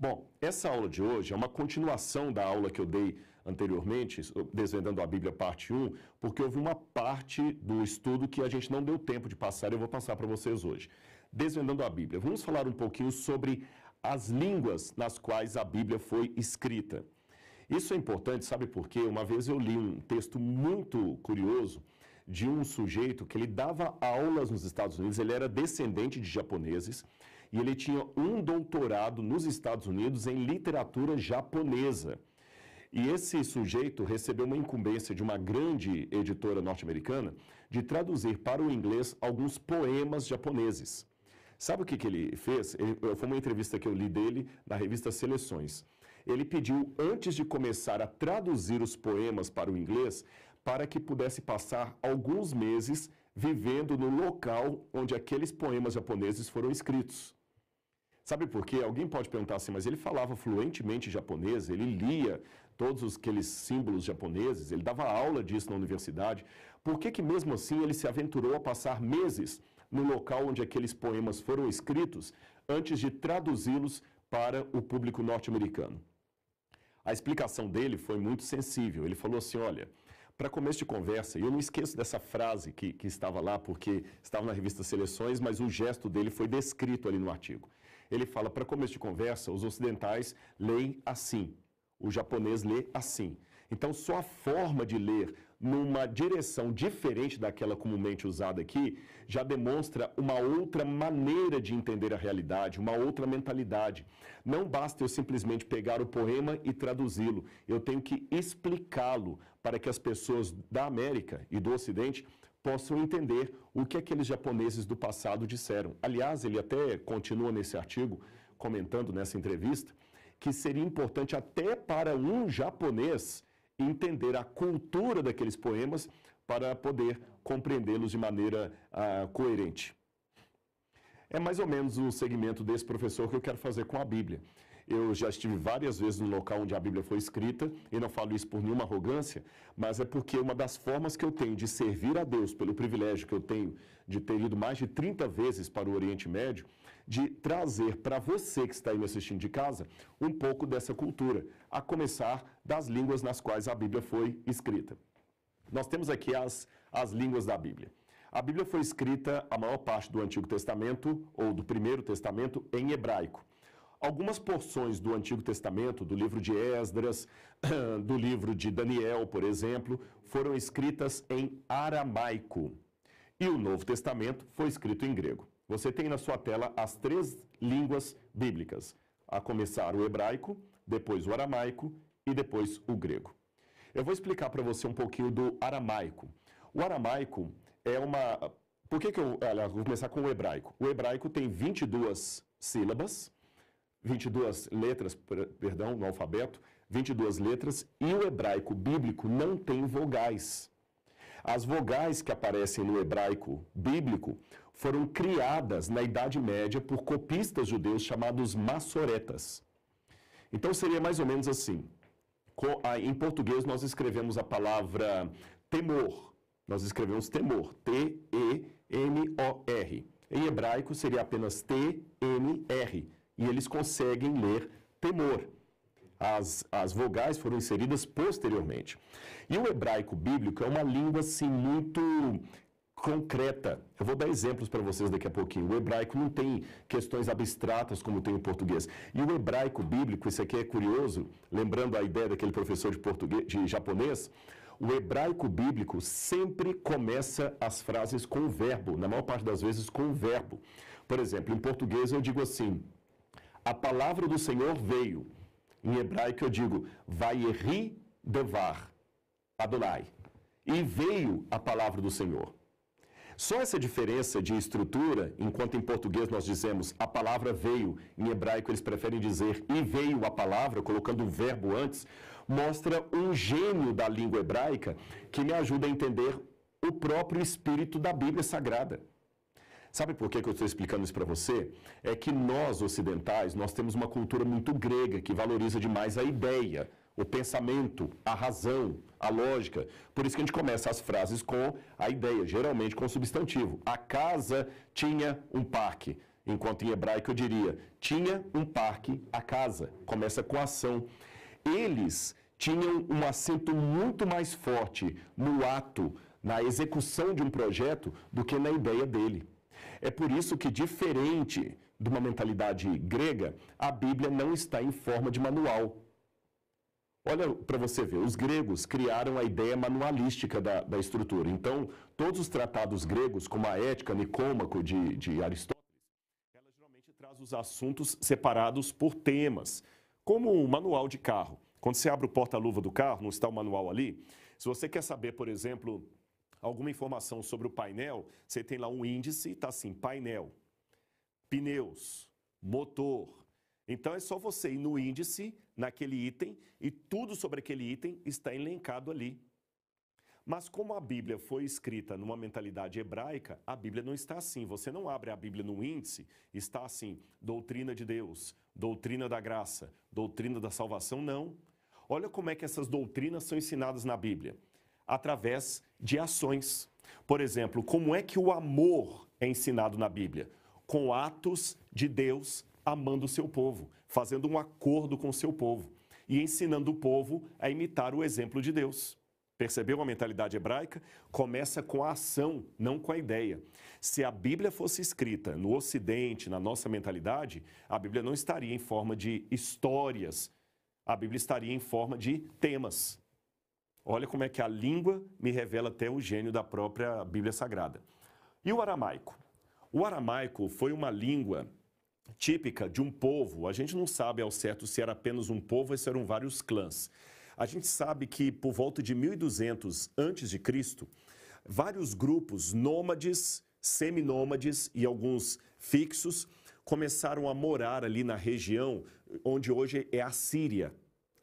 Bom, essa aula de hoje é uma continuação da aula que eu dei anteriormente, Desvendando a Bíblia, parte 1, porque houve uma parte do estudo que a gente não deu tempo de passar e eu vou passar para vocês hoje. Desvendando a Bíblia. Vamos falar um pouquinho sobre as línguas nas quais a Bíblia foi escrita. Isso é importante, sabe por quê? Uma vez eu li um texto muito curioso de um sujeito que ele dava aulas nos Estados Unidos, ele era descendente de japoneses, e ele tinha um doutorado nos Estados Unidos em literatura japonesa. E esse sujeito recebeu uma incumbência de uma grande editora norte-americana de traduzir para o inglês alguns poemas japoneses. Sabe o que, que ele fez? Ele, foi uma entrevista que eu li dele na revista Seleções. Ele pediu, antes de começar a traduzir os poemas para o inglês, para que pudesse passar alguns meses vivendo no local onde aqueles poemas japoneses foram escritos. Sabe por quê? Alguém pode perguntar assim, mas ele falava fluentemente japonês, ele lia todos aqueles símbolos japoneses, ele dava aula disso na universidade. Por que que mesmo assim ele se aventurou a passar meses no local onde aqueles poemas foram escritos antes de traduzi-los para o público norte-americano? A explicação dele foi muito sensível. Ele falou assim, olha, para começo de conversa, eu não esqueço dessa frase que, que estava lá, porque estava na revista Seleções, mas o gesto dele foi descrito ali no artigo. Ele fala, para começo de conversa, os ocidentais leem assim, o japonês lê assim. Então, só a forma de ler numa direção diferente daquela comumente usada aqui já demonstra uma outra maneira de entender a realidade, uma outra mentalidade. Não basta eu simplesmente pegar o poema e traduzi-lo. Eu tenho que explicá-lo para que as pessoas da América e do Ocidente possam entender o que aqueles japoneses do passado disseram. Aliás, ele até continua nesse artigo, comentando nessa entrevista, que seria importante até para um japonês entender a cultura daqueles poemas para poder compreendê-los de maneira uh, coerente. É mais ou menos o segmento desse professor que eu quero fazer com a Bíblia. Eu já estive várias vezes no local onde a Bíblia foi escrita, e não falo isso por nenhuma arrogância, mas é porque uma das formas que eu tenho de servir a Deus, pelo privilégio que eu tenho de ter ido mais de 30 vezes para o Oriente Médio, de trazer para você que está aí me assistindo de casa um pouco dessa cultura, a começar das línguas nas quais a Bíblia foi escrita. Nós temos aqui as, as línguas da Bíblia. A Bíblia foi escrita, a maior parte do Antigo Testamento, ou do Primeiro Testamento, em hebraico. Algumas porções do Antigo Testamento, do livro de Esdras, do livro de Daniel, por exemplo, foram escritas em aramaico. E o Novo Testamento foi escrito em grego. Você tem na sua tela as três línguas bíblicas, a começar o hebraico, depois o aramaico e depois o grego. Eu vou explicar para você um pouquinho do aramaico. O aramaico é uma. Por que, que eu. Vou começar com o hebraico. O hebraico tem 22 sílabas 22 letras, perdão, no alfabeto, 22 letras, e o hebraico bíblico não tem vogais. As vogais que aparecem no hebraico bíblico foram criadas na Idade Média por copistas judeus chamados massoretas. Então seria mais ou menos assim. Em português nós escrevemos a palavra temor. Nós escrevemos temor, T-E-M-O-R. Em hebraico seria apenas T-M-R e eles conseguem ler temor. As, as vogais foram inseridas posteriormente. E o hebraico bíblico é uma língua assim muito concreta. Eu vou dar exemplos para vocês daqui a pouquinho. O hebraico não tem questões abstratas como tem o português. E o hebraico bíblico, isso aqui é curioso, lembrando a ideia daquele professor de português, de japonês, o hebraico bíblico sempre começa as frases com o verbo, na maior parte das vezes com o verbo. Por exemplo, em português eu digo assim: a palavra do Senhor veio. Em hebraico eu digo, Vayeri devar, Adonai. E veio a palavra do Senhor. Só essa diferença de estrutura, enquanto em português nós dizemos a palavra veio, em hebraico eles preferem dizer e veio a palavra, colocando o verbo antes, mostra um gênio da língua hebraica que me ajuda a entender o próprio espírito da Bíblia Sagrada. Sabe por que, eu estou explicando isso para você? É que nós, ocidentais, nós temos uma cultura muito grega que valoriza demais a ideia, o pensamento, a razão, a lógica. Por isso que a gente começa as frases com a ideia, geralmente com substantivo. A casa tinha um parque. enquanto em hebraico eu diria: tinha um parque, a casa. Começa com ação. Eles tinham um acento muito mais forte no ato, na execução de um projeto, do que na ideia dele. É por isso que, diferente de uma mentalidade grega, a Bíblia não está em forma de manual. Olha para você ver, os gregos criaram a ideia manualística da, da, estrutura. Então, todos os tratados gregos, como a Ética, Nicômaco de, de Aristóteles, ela geralmente traz os assuntos separados por temas, como um manual de carro. Quando você abre o porta-luva do carro, não está o manual ali? Se você quer saber, por exemplo, alguma informação sobre o painel, você tem lá um índice, está assim, painel, pneus, motor, então é só você ir no índice, naquele item, e tudo sobre aquele item está elencado ali. Mas como a Bíblia foi escrita numa mentalidade hebraica, a Bíblia não está assim. Você não abre a Bíblia no índice, está assim: doutrina de Deus, doutrina da graça, doutrina da salvação, não. Olha como é que essas doutrinas são ensinadas na Bíblia. Através de ações. Por exemplo, como é que o amor é ensinado na Bíblia? Com atos de Deus amando o seu povo, fazendo um acordo com o seu povo e ensinando o povo a imitar o exemplo de Deus. Percebeu a mentalidade hebraica? Começa com a ação, não com a ideia. Se a Bíblia fosse escrita no Ocidente, na nossa mentalidade, a Bíblia não estaria em forma de histórias, a Bíblia estaria em forma de temas. Olha como é que a língua me revela até o gênio da própria Bíblia Sagrada. E o aramaico? O aramaico foi uma língua típica de um povo. A gente não sabe ao certo se era apenas um povo ou se eram vários clãs. A gente sabe que por volta de 1200 a.C., vários grupos nômades, seminômades e alguns fixos começaram a morar ali na região onde hoje é a Síria.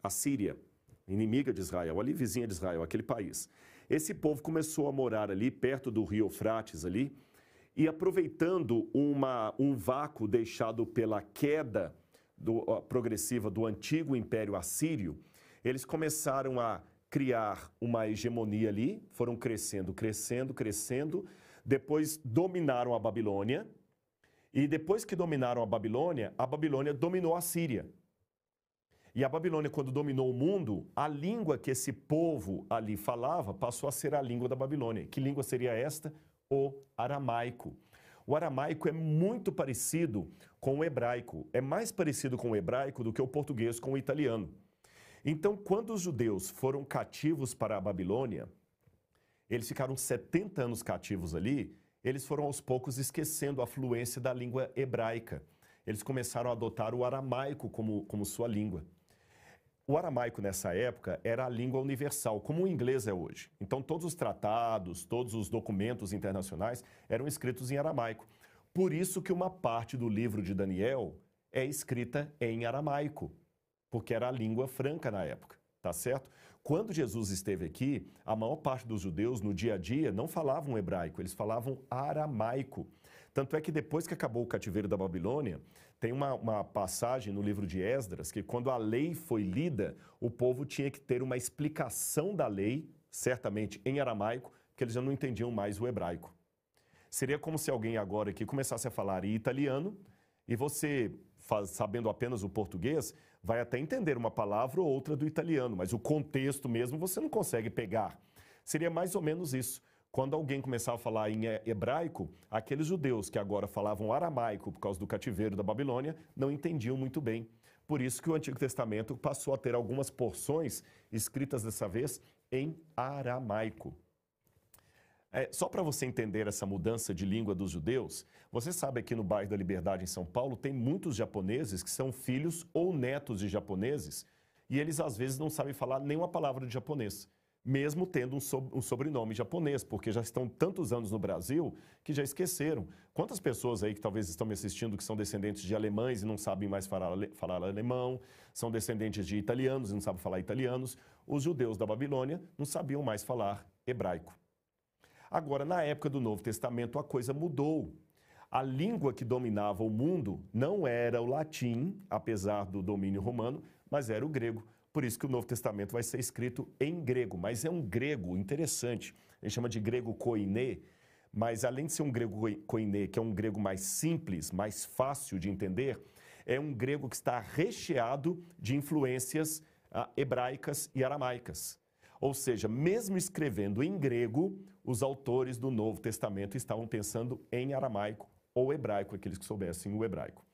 A Síria, inimiga de Israel, ali vizinha de Israel, aquele país. Esse povo começou a morar ali perto do rio Eufrates ali, e aproveitando uma, um vácuo deixado pela queda do, progressiva do antigo Império Assírio, eles começaram a criar uma hegemonia ali, foram crescendo, crescendo, crescendo, depois dominaram a Babilônia, e depois que dominaram a Babilônia, a Babilônia dominou a Síria. E a Babilônia, quando dominou o mundo, a língua que esse povo ali falava passou a ser a língua da Babilônia. Que língua seria esta? o aramaico. O aramaico é muito parecido com o hebraico, é mais parecido com o hebraico do que o português com o italiano. Então, quando os judeus foram cativos para a Babilônia, eles ficaram 70 anos cativos ali, eles foram aos poucos esquecendo a fluência da língua hebraica. Eles começaram a adotar o aramaico como, como sua língua. O aramaico nessa época era a língua universal, como o inglês é hoje. Então, todos os tratados, todos os documentos internacionais eram escritos em aramaico. Por isso que uma parte do livro de Daniel é escrita em aramaico, porque era a língua franca na época, tá certo? Quando Jesus esteve aqui, a maior parte dos judeus no dia a dia não falavam hebraico, eles falavam aramaico. Tanto é que depois que acabou o cativeiro da Babilônia, tem uma, uma, passagem no livro de Esdras que, quando a lei foi lida, o povo tinha que ter uma explicação da lei, certamente em aramaico, que eles já não entendiam mais o hebraico. Seria como se alguém agora aqui começasse a falar italiano e você, faz, sabendo apenas o português, vai até entender uma palavra ou outra do italiano, mas o contexto mesmo você não consegue pegar. Seria mais ou menos isso. Quando alguém começava a falar em hebraico, aqueles judeus que agora falavam aramaico por causa do cativeiro da Babilônia não entendiam muito bem. Por isso que o Antigo Testamento passou a ter algumas porções escritas dessa vez em aramaico. É, só para você entender essa mudança de língua dos judeus, você sabe que no bairro da Liberdade em São Paulo tem muitos japoneses que são filhos ou netos de japoneses e eles às vezes não sabem falar nenhuma palavra de japonês mesmo tendo um, sobrenome japonês, porque já estão tantos anos no Brasil que já esqueceram. Quantas pessoas aí que talvez estão me assistindo que são descendentes de alemães e não sabem mais falar, falar alemão, são descendentes de italianos e não sabem falar italianos, os judeus da Babilônia não sabiam mais falar hebraico. Agora, na época do Novo Testamento, a coisa mudou. A língua que dominava o mundo não era o latim, apesar do domínio romano, mas era o grego. Por isso que o Novo Testamento vai ser escrito em grego, mas é um grego interessante. Gente chama de grego koiné, mas além de ser um grego koiné, que é um grego mais simples, mais fácil de entender, é um grego que está recheado de influências ah, hebraicas e aramaicas. Ou seja, mesmo escrevendo em grego, os autores do Novo Testamento estavam pensando em aramaico ou hebraico, aqueles que soubessem o hebraico.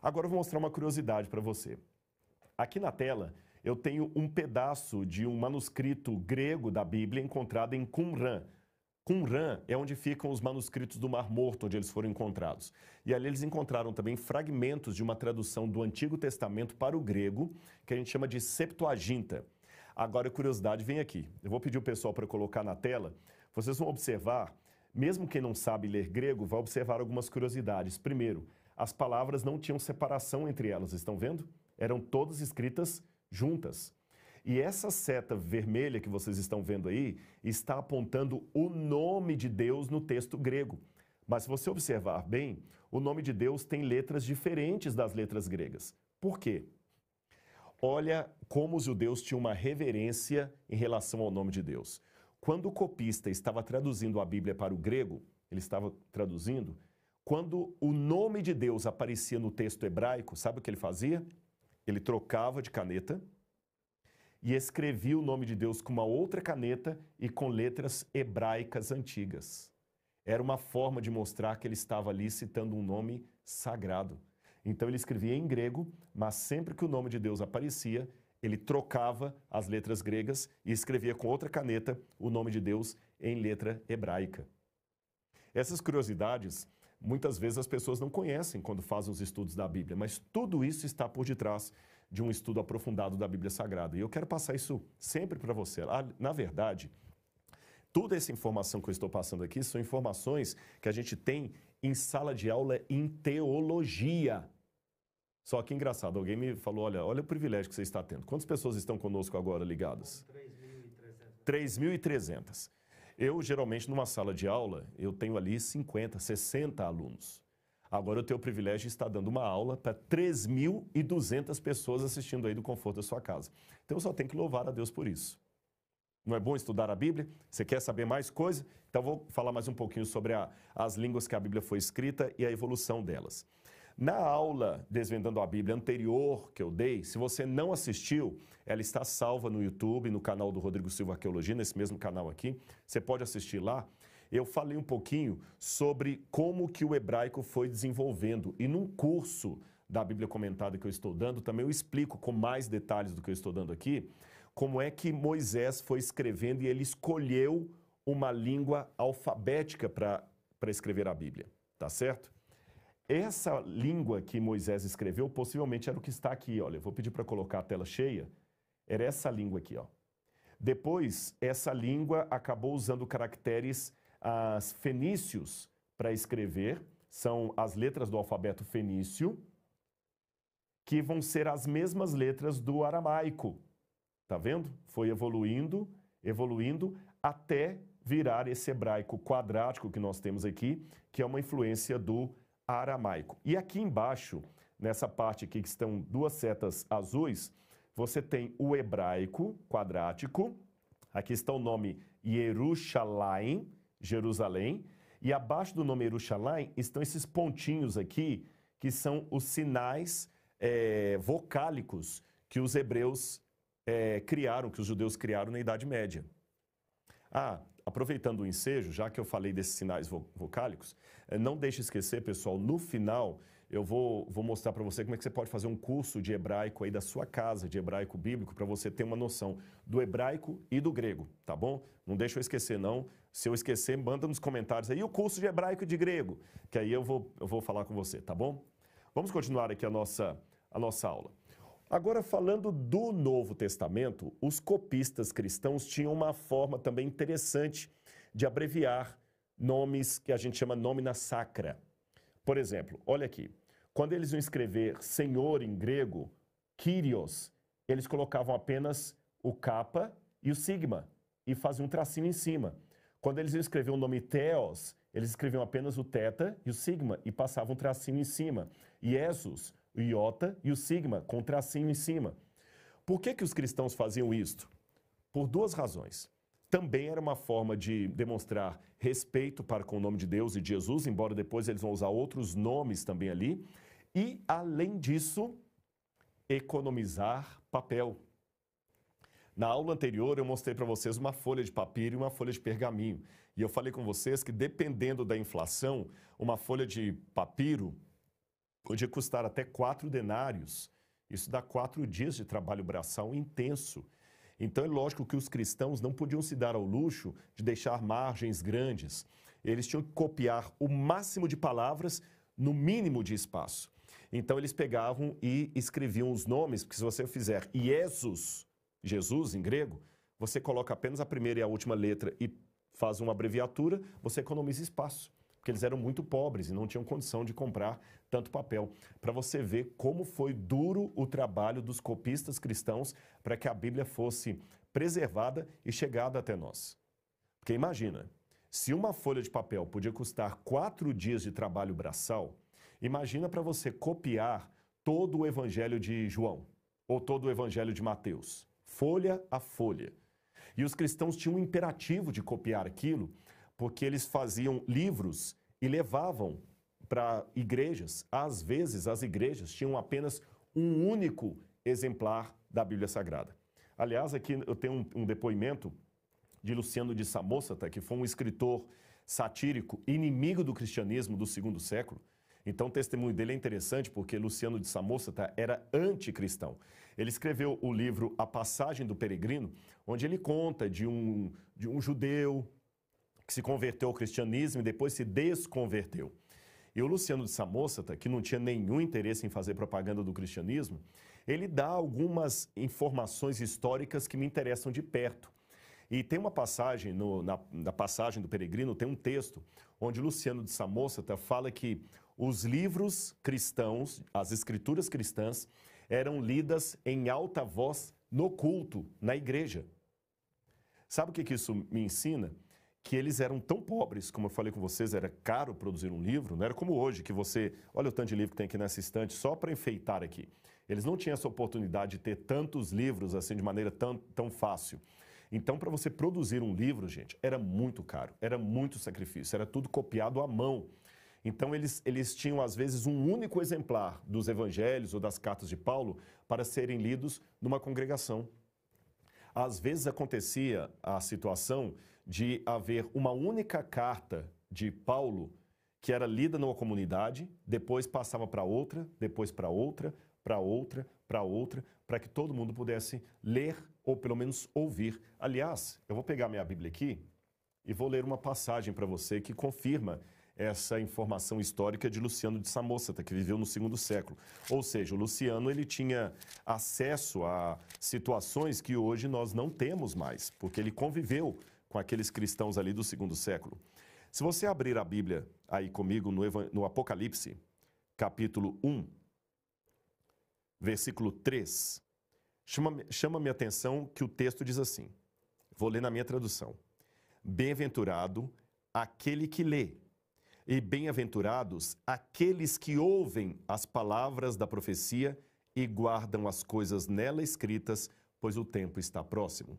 Agora eu vou mostrar uma curiosidade para você. Aqui na tela eu tenho um pedaço de um manuscrito grego da Bíblia encontrado em Qumran. Qumran é onde ficam os manuscritos do Mar Morto, onde eles foram encontrados. E ali eles encontraram também fragmentos de uma tradução do Antigo Testamento para o grego, que a gente chama de Septuaginta. Agora, a curiosidade vem aqui. Eu vou pedir o pessoal para colocar na tela. Vocês vão observar, mesmo quem não sabe ler grego, vai observar algumas curiosidades. Primeiro, as palavras não tinham separação entre elas, estão vendo? Eram todas escritas juntas. E essa seta vermelha que vocês estão vendo aí está apontando o nome de Deus no texto grego. Mas se você observar bem, o nome de Deus tem letras diferentes das letras gregas. Por quê? Olha como os judeus tinham uma reverência em relação ao nome de Deus. Quando o copista estava traduzindo a Bíblia para o grego, ele estava traduzindo, quando o nome de Deus aparecia no texto hebraico, sabe o que ele fazia? Ele trocava de caneta e escrevia o nome de Deus com uma outra caneta e com letras hebraicas antigas. Era uma forma de mostrar que ele estava ali citando um nome sagrado. Então ele escrevia em grego, mas sempre que o nome de Deus aparecia, ele trocava as letras gregas e escrevia com outra caneta o nome de Deus em letra hebraica. Essas curiosidades, muitas vezes as pessoas não conhecem quando fazem os estudos da Bíblia, mas tudo isso está por detrás de um estudo aprofundado da Bíblia Sagrada. E eu quero passar isso sempre para você. Ah, na verdade, toda essa informação que eu estou passando aqui são informações que a gente tem em sala de aula em teologia. Só que engraçado, alguém me falou: olha, olha o privilégio que você está tendo. Quantas pessoas estão conosco agora ligadas? 3.300. Eu, geralmente, numa sala de aula, eu tenho ali 50, 60 alunos. Agora eu tenho o privilégio de estar dando uma aula para 3.200 pessoas assistindo aí do conforto da sua casa. Então eu só tenho que louvar a Deus por isso. Não é bom estudar a Bíblia? Você quer saber mais coisa? Então vou falar mais um pouquinho sobre a, as línguas que a Bíblia foi escrita e a evolução delas. Na aula Desvendando a Bíblia anterior que eu dei, se você não assistiu, ela está salva no YouTube, no canal do Rodrigo Silva Arqueologia, nesse mesmo canal aqui. Você pode assistir lá. Eu falei um pouquinho sobre como que o hebraico foi desenvolvendo. E num curso da Bíblia comentada que eu estou dando, também eu explico com mais detalhes do que eu estou dando aqui, como é que Moisés foi escrevendo e ele escolheu uma língua alfabética para escrever a Bíblia, tá certo? Essa língua que Moisés escreveu possivelmente era o que está aqui, olha, eu vou pedir para colocar a tela cheia, era essa língua aqui, ó. Depois, essa língua acabou usando caracteres as fenícios para escrever, são as letras do alfabeto fenício, que vão ser as mesmas letras do aramaico, Tá vendo? Foi evoluindo, evoluindo até virar esse hebraico quadrático que nós temos aqui, que é uma influência do aramaico. E aqui embaixo, nessa parte aqui que estão duas setas azuis, você tem o hebraico quadrático. Aqui está o nome Jerusalém, Jerusalém, e abaixo do nome Jerusalém estão esses pontinhos aqui, que são os sinais é, vocálicos que os hebreus é, criaram, que os judeus criaram na Idade Média. Ah, aproveitando o ensejo, já que eu falei desses sinais vocálicos, é, não deixe esquecer, pessoal, no final eu vou, vou mostrar para você como é que você pode fazer um curso de hebraico aí da sua casa, de hebraico bíblico, para você ter uma noção do hebraico e do grego, tá bom? Não deixa eu esquecer, não. Se eu esquecer, manda nos comentários aí o curso de hebraico e de grego, que aí eu vou, eu vou falar com você, tá bom? Vamos continuar aqui a nossa, a nossa aula. Agora, falando do Novo Testamento, os copistas cristãos tinham uma forma também interessante de abreviar nomes que a gente chama nómina sacra. Por exemplo, olha aqui. Quando eles iam escrever Senhor em grego, Kyrios, eles colocavam apenas o capa e o sigma e faziam um tracinho em cima. Quando eles iam escrever o nome Theos, eles escreviam apenas o teta e o sigma e passavam um tracinho em cima. Jesus, o iota e o sigma, com tracinho em cima. Por que, que os cristãos faziam isto? Por duas razões. também era uma forma de demonstrar respeito para com o nome de Deus e de Jesus, embora depois eles vão usar outros nomes também ali. E, além disso, economizar papel. Na aula anterior, eu mostrei para vocês uma folha de papiro e uma folha de pergaminho. E eu falei com vocês que, dependendo da inflação, uma folha de papiro podia custar até quatro denários. Isso dá quatro dias de trabalho braçal intenso. Então é lógico que os cristãos não podiam se dar ao luxo de deixar margens grandes. Eles tinham que copiar o máximo de palavras no mínimo de espaço. Então eles pegavam e escreviam os nomes, porque se você fizer Jesus, Jesus em grego, você coloca apenas a primeira e a última letra e faz uma abreviatura, você economiza espaço. Porque eles eram muito pobres e não tinham condição de comprar tanto papel. Para você ver como foi duro o trabalho dos copistas cristãos para que a Bíblia fosse preservada e chegada até nós. Porque imagina, se uma folha de papel podia custar quatro dias de trabalho braçal, imagina para você copiar todo o Evangelho de João ou todo o Evangelho de Mateus folha a folha. E os cristãos tinham um imperativo de copiar aquilo, porque eles faziam livros e levavam para igrejas. Às vezes, as igrejas tinham apenas um único exemplar da Bíblia Sagrada. Aliás, aqui eu tenho um, um depoimento de Luciano de Samosata, que foi um escritor satírico, inimigo do cristianismo do segundo século. Então, o testemunho dele é interessante porque Luciano de Samosata era anticristão. Ele escreveu o livro A Passagem do Peregrino, onde ele conta de um, de um judeu que se converteu ao cristianismo e depois se desconverteu. E o Luciano de Samosata, que não tinha nenhum interesse em fazer propaganda do cristianismo, ele dá algumas informações históricas que me interessam de perto. E tem uma passagem, no, na, na, passagem do Peregrino, tem um texto onde Luciano de Samosata fala que os livros cristãos, as escrituras cristãs, eram lidas em alta voz no culto, na igreja. Sabe o que, que isso me ensina? Que eles eram tão pobres, como eu falei com vocês, era caro produzir um livro, não era como hoje, que você, olha o tanto de livro que tem aqui nessa estante, só para enfeitar aqui. Eles não tinham essa oportunidade de ter tantos livros assim de maneira tão, tão fácil. Então, para você produzir um livro, gente, era muito caro, era muito sacrifício, era tudo copiado à mão. Então, eles, eles tinham, às vezes, um único exemplar dos evangelhos ou das cartas de Paulo para serem lidos numa congregação. Às vezes acontecia a situação de haver uma única carta de Paulo que era lida numa comunidade, depois passava para outra, depois para outra, para outra, para outra, para que todo mundo pudesse ler ou pelo menos ouvir. Aliás, eu vou pegar minha Bíblia aqui e vou ler uma passagem para você que confirma essa informação histórica de Luciano de Samosata, que viveu no segundo século. Ou seja, o Luciano ele tinha acesso a situações que hoje nós não temos mais, porque ele conviveu com aqueles cristãos ali do segundo século. Se você abrir a Bíblia aí comigo no, no Apocalipse, capítulo 1, versículo 3, chama, chama minha atenção que o texto diz assim, vou ler na minha tradução. Bem-aventurado aquele que lê e bem-aventurados aqueles que ouvem as palavras da profecia e guardam as coisas nela escritas, pois o tempo está próximo.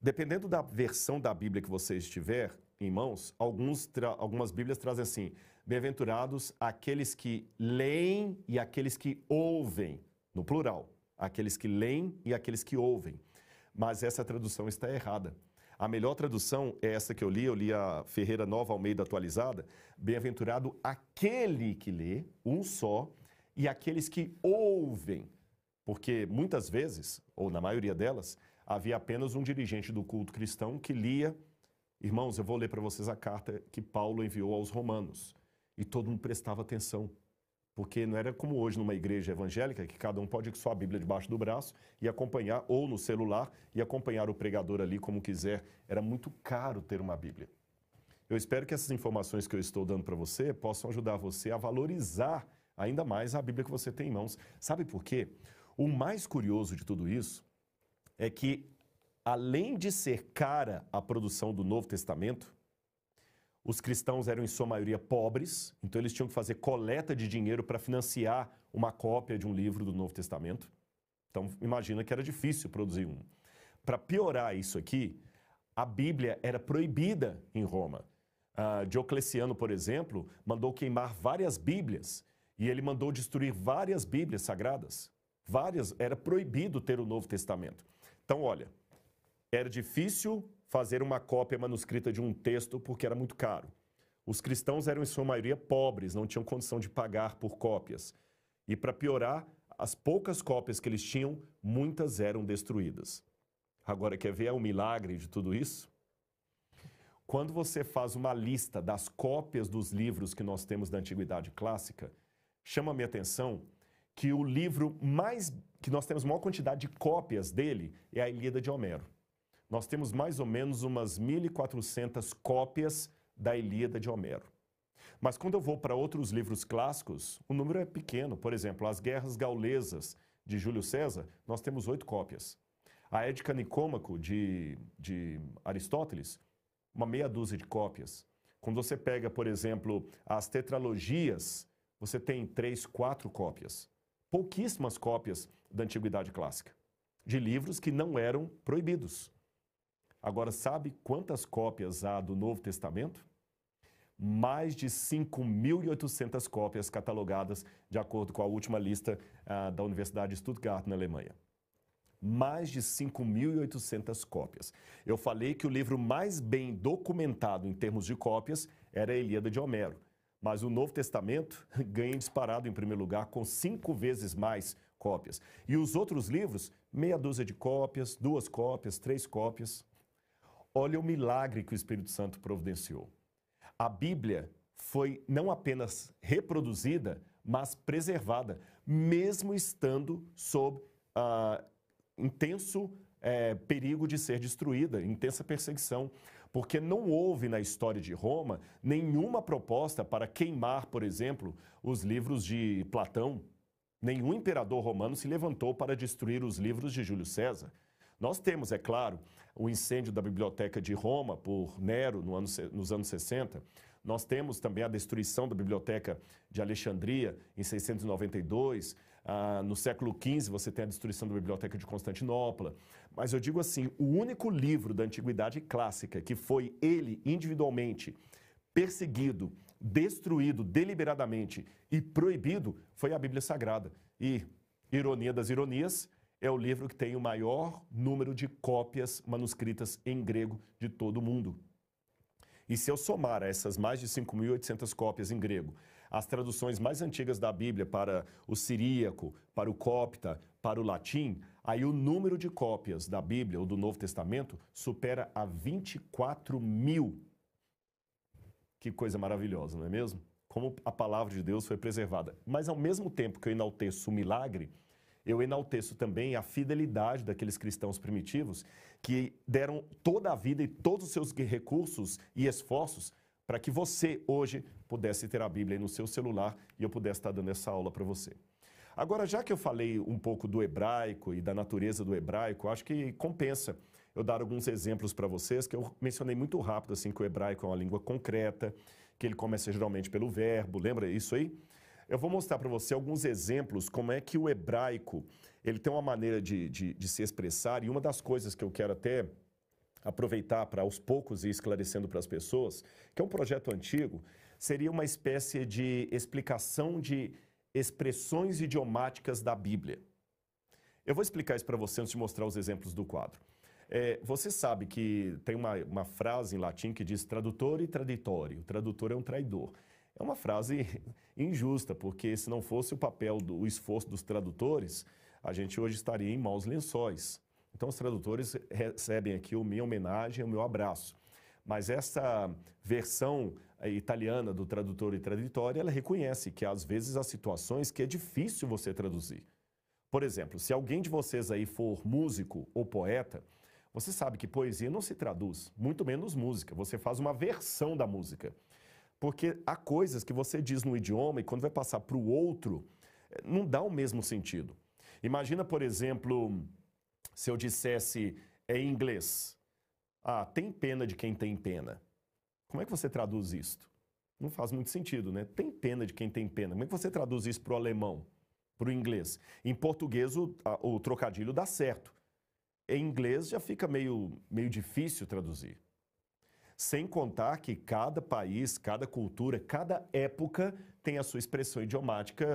Dependendo da versão da Bíblia que você estiver em mãos, algumas Bíblias trazem assim: bem-aventurados aqueles que leem e aqueles que ouvem, no plural, aqueles que leem e aqueles que ouvem. Mas essa tradução está errada. A melhor tradução é essa que eu li, eu li a Ferreira Nova Almeida atualizada. Bem-aventurado aquele que lê, um só, e aqueles que ouvem. Porque muitas vezes, ou na maioria delas, havia apenas um dirigente do culto cristão que lia. Irmãos, eu vou ler para vocês a carta que Paulo enviou aos romanos. E todo mundo prestava atenção porque não era como hoje numa igreja evangélica, que cada um pode ir com sua Bíblia debaixo do braço e acompanhar, ou no celular, e acompanhar o pregador ali como quiser. Era muito caro ter uma Bíblia. Eu espero que essas informações que eu estou dando para você possam ajudar você a valorizar ainda mais a Bíblia que você tem em mãos. Sabe por quê? O mais curioso de tudo isso é que, além de ser cara a produção do Novo Testamento, os cristãos eram, em sua maioria, pobres, então eles tinham que fazer coleta de dinheiro para financiar uma cópia de um livro do Novo Testamento. Então, imagina que era difícil produzir um. Para piorar isso aqui, a Bíblia era proibida em Roma. Uh, Diocleciano, por exemplo, mandou queimar várias Bíblias e ele mandou destruir várias Bíblias sagradas. Várias, era proibido ter o Novo Testamento. Então, olha, era difícil fazer uma cópia manuscrita de um texto porque era muito caro. Os cristãos eram, em sua maioria, pobres, não tinham condição de pagar por cópias. E, para piorar, as poucas cópias que eles tinham, muitas eram destruídas. Agora, quer ver o milagre de tudo isso? Quando você faz uma lista das cópias dos livros que nós temos da Antiguidade Clássica, chama minha atenção que o livro mais que nós temos maior quantidade de cópias dele é a Ilíada de Homero. Nós temos mais ou menos umas 1.400 cópias da Ilíada de Homero. Mas quando eu vou para outros livros clássicos, o número é pequeno. Por exemplo, as Guerras Gaulesas de Júlio César, nós temos oito cópias. A Ética Nicômaco de, de Aristóteles, uma meia dúzia de cópias. Quando você pega, por exemplo, as tetralogias, você tem três, quatro cópias. Pouquíssimas cópias da Antiguidade Clássica, de livros que não eram proibidos. Agora, sabe quantas cópias há do Novo Testamento? Mais de 5.800 cópias catalogadas, de acordo com a última lista uh, da Universidade de Stuttgart, na Alemanha mais de 5.800 cópias. Eu falei que o livro mais bem documentado em termos de cópias era a Ilíada de Homero, mas o Novo Testamento ganha disparado em primeiro lugar com cinco vezes mais cópias. E os outros livros, meia dúzia de cópias, duas cópias, três cópias. Olha o milagre que o Espírito Santo providenciou. A Bíblia foi não apenas reproduzida, mas preservada, mesmo estando sob uh, intenso é, perigo de ser destruída, intensa perseguição. Porque não houve na história de Roma nenhuma proposta para queimar, por exemplo, os livros de Platão. Nenhum imperador romano se levantou para destruir os livros de Júlio César. Nós temos, é claro, o incêndio da Biblioteca de Roma por Nero no ano, nos anos 60. Nós temos também a destruição da Biblioteca de Alexandria em 692. Ah, no século XV, você tem a destruição da Biblioteca de Constantinopla. Mas eu digo assim: o único livro da Antiguidade Clássica que foi ele individualmente perseguido, destruído deliberadamente e proibido foi a Bíblia Sagrada. E, ironia das ironias, é o livro que tem o maior número de cópias manuscritas em grego de todo o mundo. E se eu somar essas mais de 5.800 cópias em grego as traduções mais antigas da Bíblia para o siríaco, para o copta, para o latim, aí o número de cópias da Bíblia ou do Novo Testamento supera a 24 mil. Que coisa maravilhosa, não é mesmo? Como a palavra de Deus foi preservada. Mas ao mesmo tempo que eu enalteço o milagre, eu enalteço também a fidelidade daqueles cristãos primitivos que deram toda a vida e todos os seus recursos e esforços para que você hoje pudesse ter a Bíblia no seu celular e eu pudesse estar dando essa aula para você. Agora, já que eu falei um pouco do hebraico e da natureza do hebraico, acho que compensa eu dar alguns exemplos para vocês, que eu mencionei muito rápido, assim, que o hebraico é uma língua concreta, que ele começa geralmente pelo verbo, lembra isso aí? Eu vou mostrar para você alguns exemplos, como é que o hebraico, ele tem uma maneira de, de, de se expressar, e uma das coisas que eu quero até aproveitar para aos poucos ir esclarecendo para as pessoas, que é um projeto antigo, seria uma espécie de explicação de expressões idiomáticas da Bíblia. Eu vou explicar isso para você antes de mostrar os exemplos do quadro. É, você sabe que tem uma, uma frase em latim que diz tradutor e traditório. O tradutor é um traidor. É uma frase injusta, porque se não fosse o papel do o esforço dos tradutores, a gente hoje estaria em maus lençóis. Então, os tradutores recebem aqui a minha homenagem, o meu abraço. Mas essa versão eh, italiana do tradutor e traditória, ela reconhece que às vezes há situações que é difícil você traduzir. Por exemplo, se alguém de vocês aí for músico ou poeta, você sabe que poesia não se traduz, muito menos música. Você faz uma versão da música. Porque há coisas que você diz no idioma e quando vai passar para o outro, eh, não dá o mesmo sentido. Imagina, por exemplo, se eu dissesse em inglês, ah, tem pena de quem tem pena. Como é que você traduz isto? Não faz muito sentido, né? Tem pena de quem tem pena. Como é que você traduz isso para o alemão, para o inglês? Em português, o, a, o trocadilho dá certo. em inglês já fica meio, meio difícil traduzir. Sem contar que cada país, cada cultura, cada época tem a sua expressão idiomática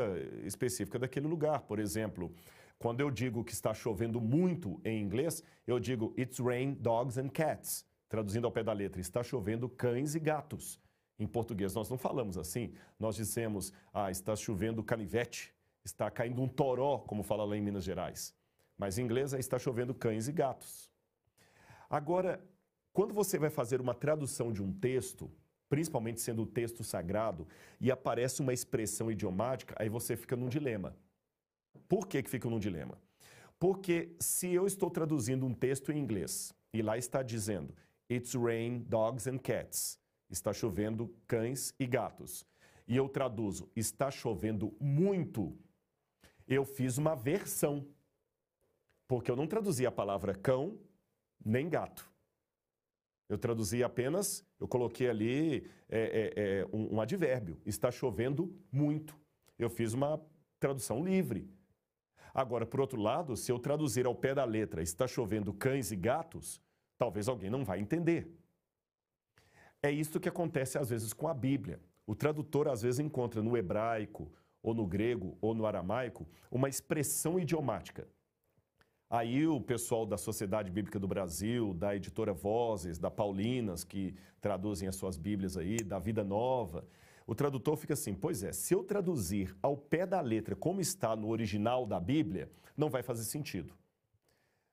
específica daquele lugar. Por exemplo, quando eu digo que está chovendo muito em inglês, eu digo It's rain dogs and cats. Traduzindo ao pé da letra, está chovendo cães e gatos. Em português nós não falamos assim. Nós dizemos, ah, está chovendo canivete, está caindo um toró, como fala lá em Minas Gerais. Mas em inglês é está chovendo cães e gatos. Agora, quando você vai fazer uma tradução de um texto, principalmente sendo o texto sagrado, e aparece uma expressão idiomática, aí você fica num dilema. Por que, que fica num dilema? Porque se eu estou traduzindo um texto em inglês e lá está dizendo It's rain dogs and cats, está chovendo cães e gatos, e eu traduzo está chovendo muito, eu fiz uma versão porque eu não traduzi a palavra cão nem gato. Eu traduzi apenas, eu coloquei ali é, é, é, um, um advérbio. Está chovendo muito. Eu fiz uma tradução livre. Agora, por outro lado, se eu traduzir ao pé da letra está chovendo cães e gatos, talvez alguém não vai entender. É isso que acontece às vezes com a Bíblia. O tradutor às vezes encontra no hebraico, ou no grego, ou no aramaico, uma expressão idiomática. Aí o pessoal da Sociedade Bíblica do Brasil, da editora Vozes, da Paulinas, que traduzem as suas Bíblias aí, da Vida Nova, o tradutor fica assim: pois é, se eu traduzir ao pé da letra como está no original da Bíblia, não vai fazer sentido.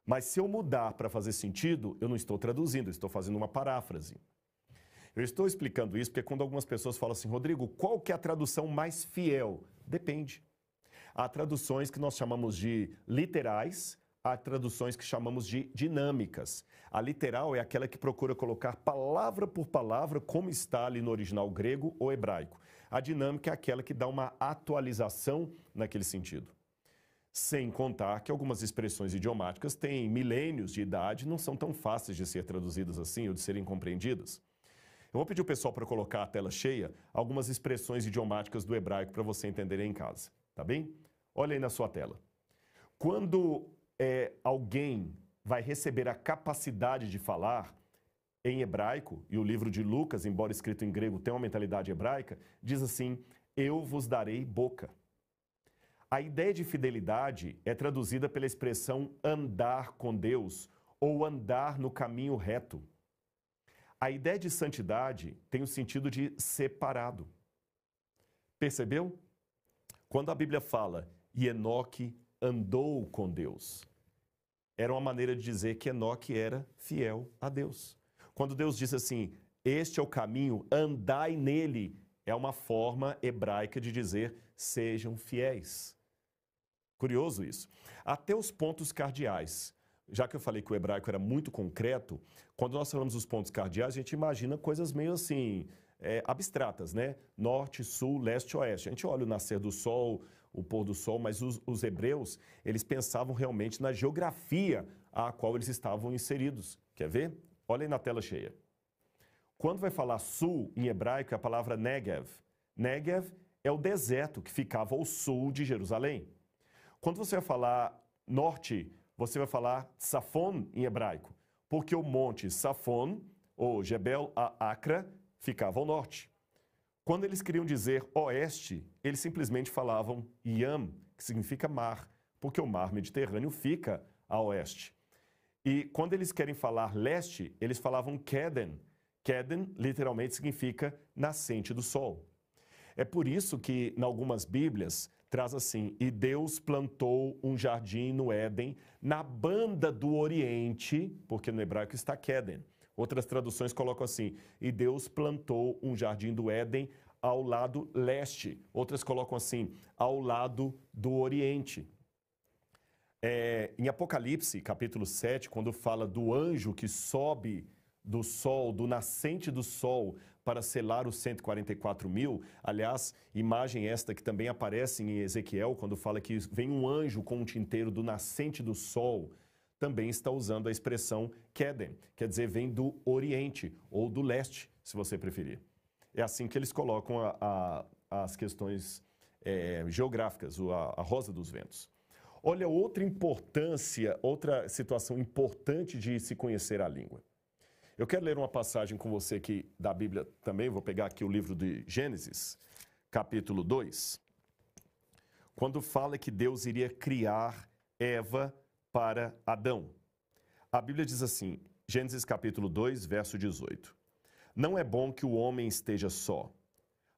Mas se eu mudar para fazer sentido, eu não estou traduzindo, estou fazendo uma paráfrase. Eu estou explicando isso porque quando algumas pessoas falam assim, Rodrigo, qual que é a tradução mais fiel? Depende. Há traduções que nós chamamos de literais há traduções que chamamos de dinâmicas. A literal é aquela que procura colocar palavra por palavra como está ali no original grego ou hebraico. A dinâmica é aquela que dá uma atualização naquele sentido. Sem contar que algumas expressões idiomáticas têm milênios de idade e não são tão fáceis de ser traduzidas assim ou de serem compreendidas. Eu vou pedir o pessoal para colocar a tela cheia algumas expressões idiomáticas do hebraico para você entender em casa, tá bem? Olha aí na sua tela. Quando é, alguém vai receber a capacidade de falar em hebraico, e o livro de Lucas, embora escrito em grego, tem uma mentalidade hebraica, diz assim: Eu vos darei boca. A ideia de fidelidade é traduzida pela expressão andar com Deus ou andar no caminho reto. A ideia de santidade tem o sentido de separado. Percebeu? Quando a Bíblia fala e Enoque andou com Deus, era uma maneira de dizer que Enoque era fiel a Deus. Quando Deus diz assim, este é o caminho, andai nele, é uma forma hebraica de dizer sejam fiéis. Curioso isso. Até os pontos cardeais. Já que eu falei que o hebraico era muito concreto, quando nós falamos dos pontos cardeais, a gente imagina coisas meio assim, é, abstratas, né? Norte, sul, leste, oeste. A gente olha o nascer do sol, o pôr do sol, mas os, os hebreus, eles pensavam realmente na geografia a qual eles estavam inseridos. Quer ver? Olha aí na tela cheia. Quando vai falar sul em hebraico é a palavra Negev. Negev é o deserto que ficava ao sul de Jerusalém. Quando você vai falar norte, você vai falar Safon em hebraico, porque o monte Safon, ou Jebel Acra, ficava ao norte. Quando eles queriam dizer oeste, eles simplesmente falavam Yam, que significa mar, porque o mar Mediterrâneo fica a oeste. E quando eles querem falar leste, eles falavam Keden. Keden literalmente significa nascente do sol. É por isso que, em algumas Bíblias, traz assim: E Deus plantou um jardim no Éden, na banda do Oriente, porque no hebraico está Keden. Outras traduções colocam assim: e Deus plantou um jardim do Éden ao lado leste. Outras colocam assim: ao lado do Oriente. É, em Apocalipse, capítulo 7, quando fala do anjo que sobe do sol, do nascente do sol, para selar os 144 mil. Aliás, imagem esta que também aparece em Ezequiel, quando fala que vem um anjo com um tinteiro do nascente do sol também está usando a expressão Kedem, quer dizer, vem do Oriente ou do Leste, se você preferir. É assim que eles colocam a, a, as questões é, geográficas, a, a rosa dos ventos. Olha outra importância, outra situação importante de se conhecer a língua. Eu quero ler uma passagem com você aqui da Bíblia também, vou pegar aqui o livro de Gênesis, capítulo 2, quando fala que Deus iria criar Eva para Adão. A Bíblia diz assim, Gênesis capítulo 2, verso 18: Não é bom que o homem esteja só.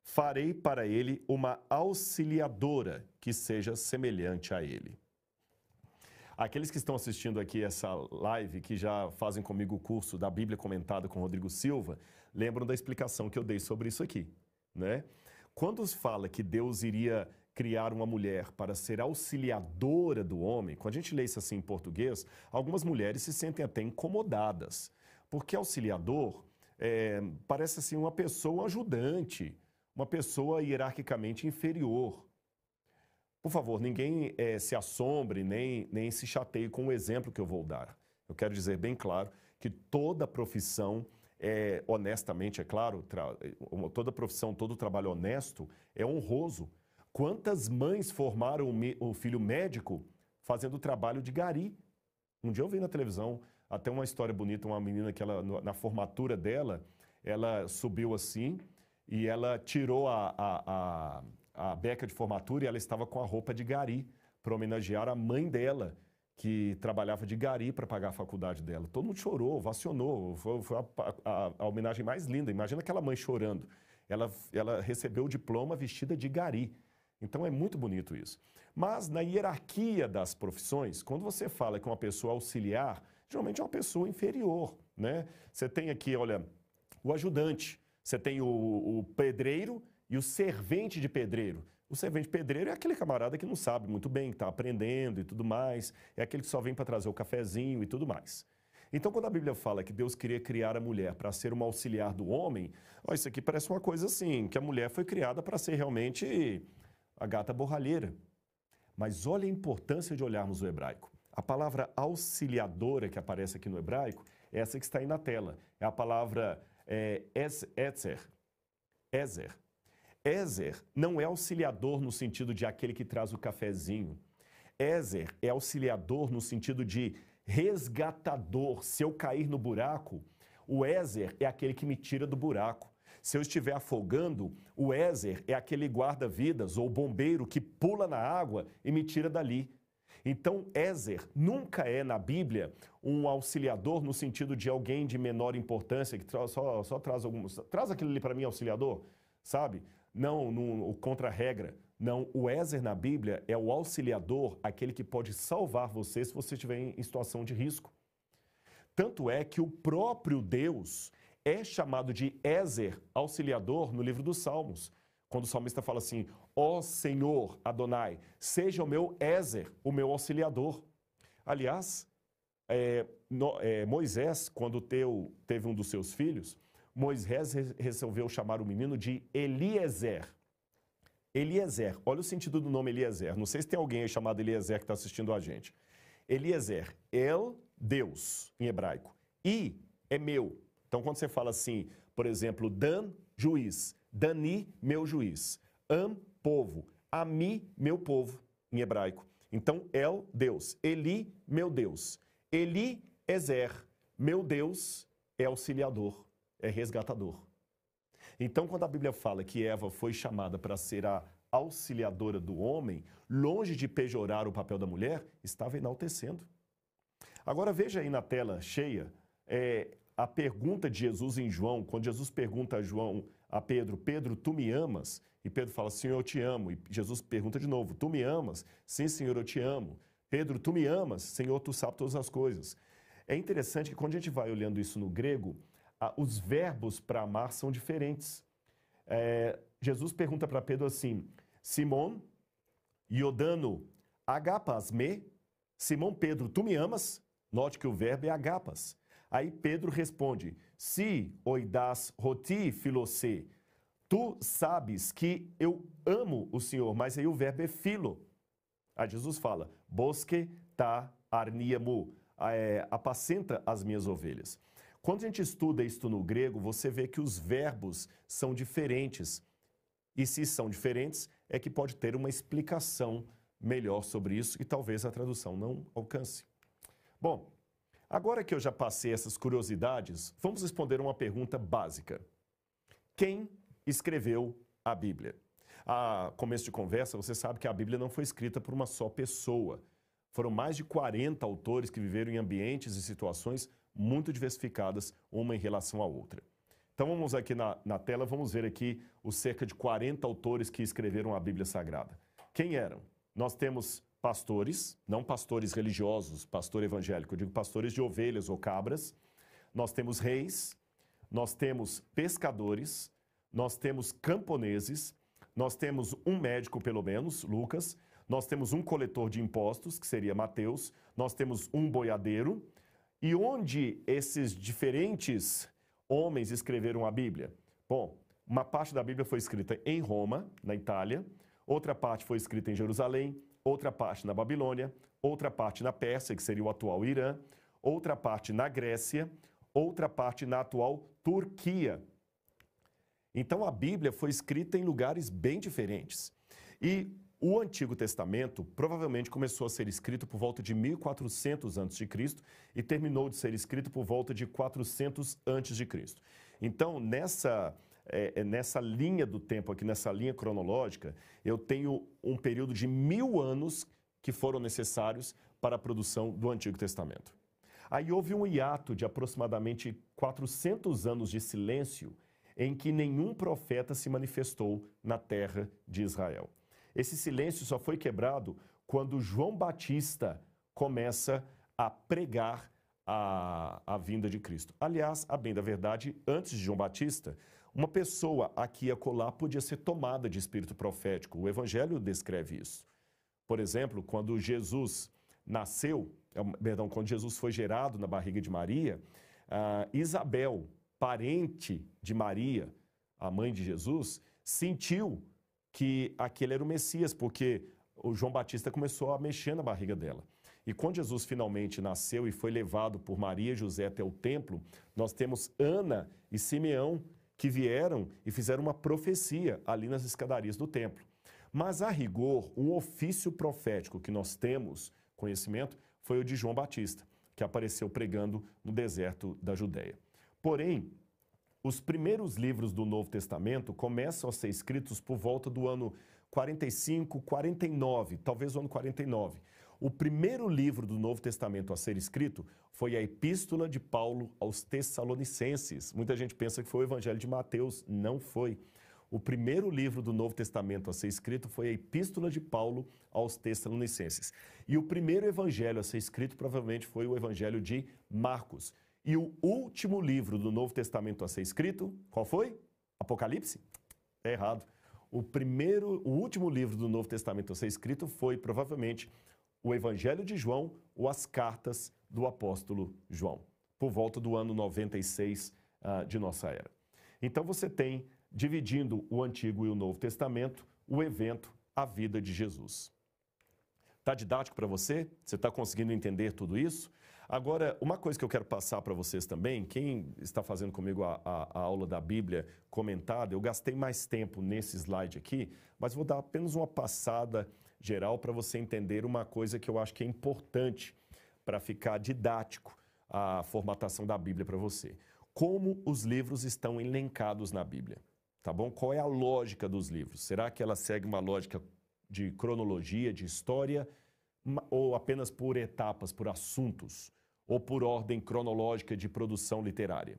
Farei para ele uma auxiliadora que seja semelhante a ele. Aqueles que estão assistindo aqui essa live, que já fazem comigo o curso da Bíblia comentada com Rodrigo Silva, lembram da explicação que eu dei sobre isso aqui, né? Quando fala que Deus iria criar uma mulher para ser auxiliadora do homem, quando a gente lê isso assim em português, algumas mulheres se sentem até incomodadas, porque auxiliador é, parece assim uma pessoa ajudante, uma pessoa hierarquicamente inferior. Por favor, ninguém é, se assombre nem, nem se chateie com o exemplo que eu vou dar. Eu quero dizer bem claro que toda profissão, é, honestamente, é claro, toda profissão, todo trabalho honesto é honroso. Quantas mães formaram o filho médico fazendo trabalho de gari? Um dia eu vi na televisão até uma história bonita, uma menina que ela, na formatura dela, ela subiu assim e ela tirou a, a, a a beca de formatura e ela estava com a roupa de gari para homenagear a mãe dela, que trabalhava de gari para pagar a faculdade dela. Todo mundo chorou, vacionou, foi, foi a, a, a, homenagem mais linda. Imagina aquela mãe chorando. Ela, ela recebeu o diploma vestida de gari. Então é muito bonito isso. Mas na hierarquia das profissões, quando você fala que uma pessoa auxiliar, geralmente é uma pessoa inferior. Né? Você tem aqui, olha, o ajudante, você tem o, o pedreiro e o servente de pedreiro. O servente pedreiro é aquele camarada que não sabe muito bem, que está aprendendo e tudo mais, é aquele que só vem para trazer o cafezinho e tudo mais. Então, quando a Bíblia fala que Deus queria criar a mulher para ser uma auxiliar do homem, ó, isso aqui parece uma coisa assim, que a mulher foi criada para ser realmente a gata borralheira. Mas olha a importância de olharmos o hebraico. A palavra auxiliadora que aparece aqui no hebraico é essa que está aí na tela. É a palavra é, etzer. Ezer. Ézer não é auxiliador no sentido de aquele que traz o cafezinho. Ézer é auxiliador no sentido de resgatador. Se eu cair no buraco, o Ézer é aquele que me tira do buraco. Se eu estiver afogando, o Ézer é aquele guarda-vidas ou bombeiro que pula na água e me tira dali. Então, Ézer nunca é na Bíblia um auxiliador no sentido de alguém de menor importância que só, só traz alguns. Traz aquele ali para mim, auxiliador, sabe? Não o contra-regra. Não, o Ézer na Bíblia é o auxiliador, aquele que pode salvar você se você estiver em situação de risco. Tanto é que o próprio Deus é chamado de Ézer, auxiliador, no livro dos Salmos. Quando o salmista fala assim: Ó oh Senhor Adonai, seja o meu Ézer, o meu auxiliador. Aliás, é, no, é, Moisés, quando teu, teve um dos seus filhos, Moisés resolveu chamar o menino de Eliezer. Eliezer, olha o sentido do nome Eliezer. Não sei se tem alguém aí chamado Eliezer que está assistindo a gente. Eliezer, El, Deus, em hebraico. I é meu. Então, quando você fala assim, por exemplo, Dan, juiz. Dani, meu juiz. Am, povo. Ami, meu povo, em hebraico. Então, El, Deus. Eli, meu Deus. Eli, Ezer, meu Deus é auxiliador é resgatador. Então, quando a Bíblia fala que Eva foi chamada para ser a auxiliadora do homem, longe de pejorar o papel da mulher, estava enaltecendo. Agora veja aí na tela cheia é, a pergunta de Jesus em João, quando Jesus pergunta a João, a Pedro, Pedro, tu me amas? E Pedro fala, Senhor, eu te amo. E Jesus pergunta de novo, tu me amas? Sim, Senhor, eu te amo. Pedro, tu me amas? Senhor, tu sabes todas as coisas. É interessante que quando a gente vai olhando isso no grego, os verbos para amar são diferentes. É, Jesus pergunta para Pedro assim: Simão, Iodano, agapas me? Simão Pedro, tu me amas? Note que o verbo é agapas. Aí Pedro responde: Si oidas roti filose. Tu sabes que eu amo o Senhor, mas aí o verbo é filo. Aí Jesus fala: Bosque ta arniamu, é, apacenta as minhas ovelhas. Quando a gente estuda isto no grego, você vê que os verbos são diferentes. E se são diferentes, é que pode ter uma explicação melhor sobre isso e talvez a tradução não alcance. Bom, agora que eu já passei essas curiosidades, vamos responder uma pergunta básica. Quem escreveu a Bíblia? A começo de conversa, você sabe que a Bíblia não foi escrita por uma só pessoa. Foram mais de 40 autores que viveram em ambientes e situações muito diversificadas, uma em relação à outra. Então vamos aqui na, na tela, vamos ver aqui os cerca de 40 autores que escreveram a Bíblia Sagrada. Quem eram? Nós temos pastores, não pastores religiosos, pastor evangélico, eu digo pastores de ovelhas ou cabras. Nós temos reis, nós temos pescadores, nós temos camponeses, nós temos um médico, pelo menos, Lucas, nós temos um coletor de impostos, que seria Mateus, nós temos um boiadeiro. E onde esses diferentes homens escreveram a Bíblia? Bom, uma parte da Bíblia foi escrita em Roma, na Itália, outra parte foi escrita em Jerusalém, outra parte na Babilônia, outra parte na Pérsia, que seria o atual Irã, outra parte na Grécia, outra parte na atual Turquia. Então a Bíblia foi escrita em lugares bem diferentes. E o Antigo Testamento provavelmente começou a ser escrito por volta de 1400 a.C. e terminou de ser escrito por volta de 400 a.C. Então, nessa, é, é, nessa linha do tempo aqui, nessa linha cronológica, eu tenho um período de mil anos que foram necessários para a produção do Antigo Testamento. Aí houve um hiato de aproximadamente 400 anos de silêncio em que nenhum profeta se manifestou na terra de Israel. Esse silêncio só foi quebrado quando João Batista começa a pregar a, a vinda de Cristo. Aliás, a bem da verdade, antes de João Batista, uma pessoa aqui e acolá podia ser tomada de espírito profético. O Evangelho descreve isso. Por exemplo, quando Jesus nasceu, é perdão, quando Jesus foi gerado na barriga de Maria, Isabel, parente de Maria, a mãe de Jesus, sentiu que aquele era o Messias, porque o João Batista começou a mexer na barriga dela. E quando Jesus finalmente nasceu e foi levado por Maria e José até o templo, nós temos Ana e Simeão que vieram e fizeram uma profecia ali nas escadarias do templo. Mas, a rigor, um ofício profético que nós temos conhecimento foi o de João Batista, que apareceu pregando no deserto da Judéia. Porém, os primeiros livros do Novo Testamento começam a ser escritos por volta do ano 45, 49, talvez o ano 49. O primeiro livro do Novo Testamento a ser escrito foi a Epístola de Paulo aos Tessalonicenses. Muita gente pensa que foi o Evangelho de Mateus, não foi. O primeiro livro do Novo Testamento a ser escrito foi a Epístola de Paulo aos Tessalonicenses. E o primeiro evangelho a ser escrito provavelmente foi o Evangelho de Marcos. E o último livro do Novo Testamento a ser escrito, qual foi? Apocalipse? É errado. O primeiro, o último livro do Novo Testamento a ser escrito foi provavelmente o Evangelho de João ou as cartas do apóstolo João, por volta do ano 96 uh, ah, de nossa era. Então você tem, dividindo o Antigo e o Novo Testamento, o evento, a vida de Jesus. Está didático para você? Você está conseguindo entender tudo isso? Agora, uma coisa que eu quero passar para vocês também, quem está fazendo comigo a, a, a, aula da Bíblia comentada, eu gastei mais tempo nesse slide aqui, mas vou dar apenas uma passada geral para você entender uma coisa que eu acho que é importante para ficar didático a formatação da Bíblia para você. Como os livros estão elencados na Bíblia, tá bom? Qual é a lógica dos livros? Será que ela segue uma lógica de cronologia, de história, ou apenas por etapas, por assuntos? ou por ordem cronológica de produção literária?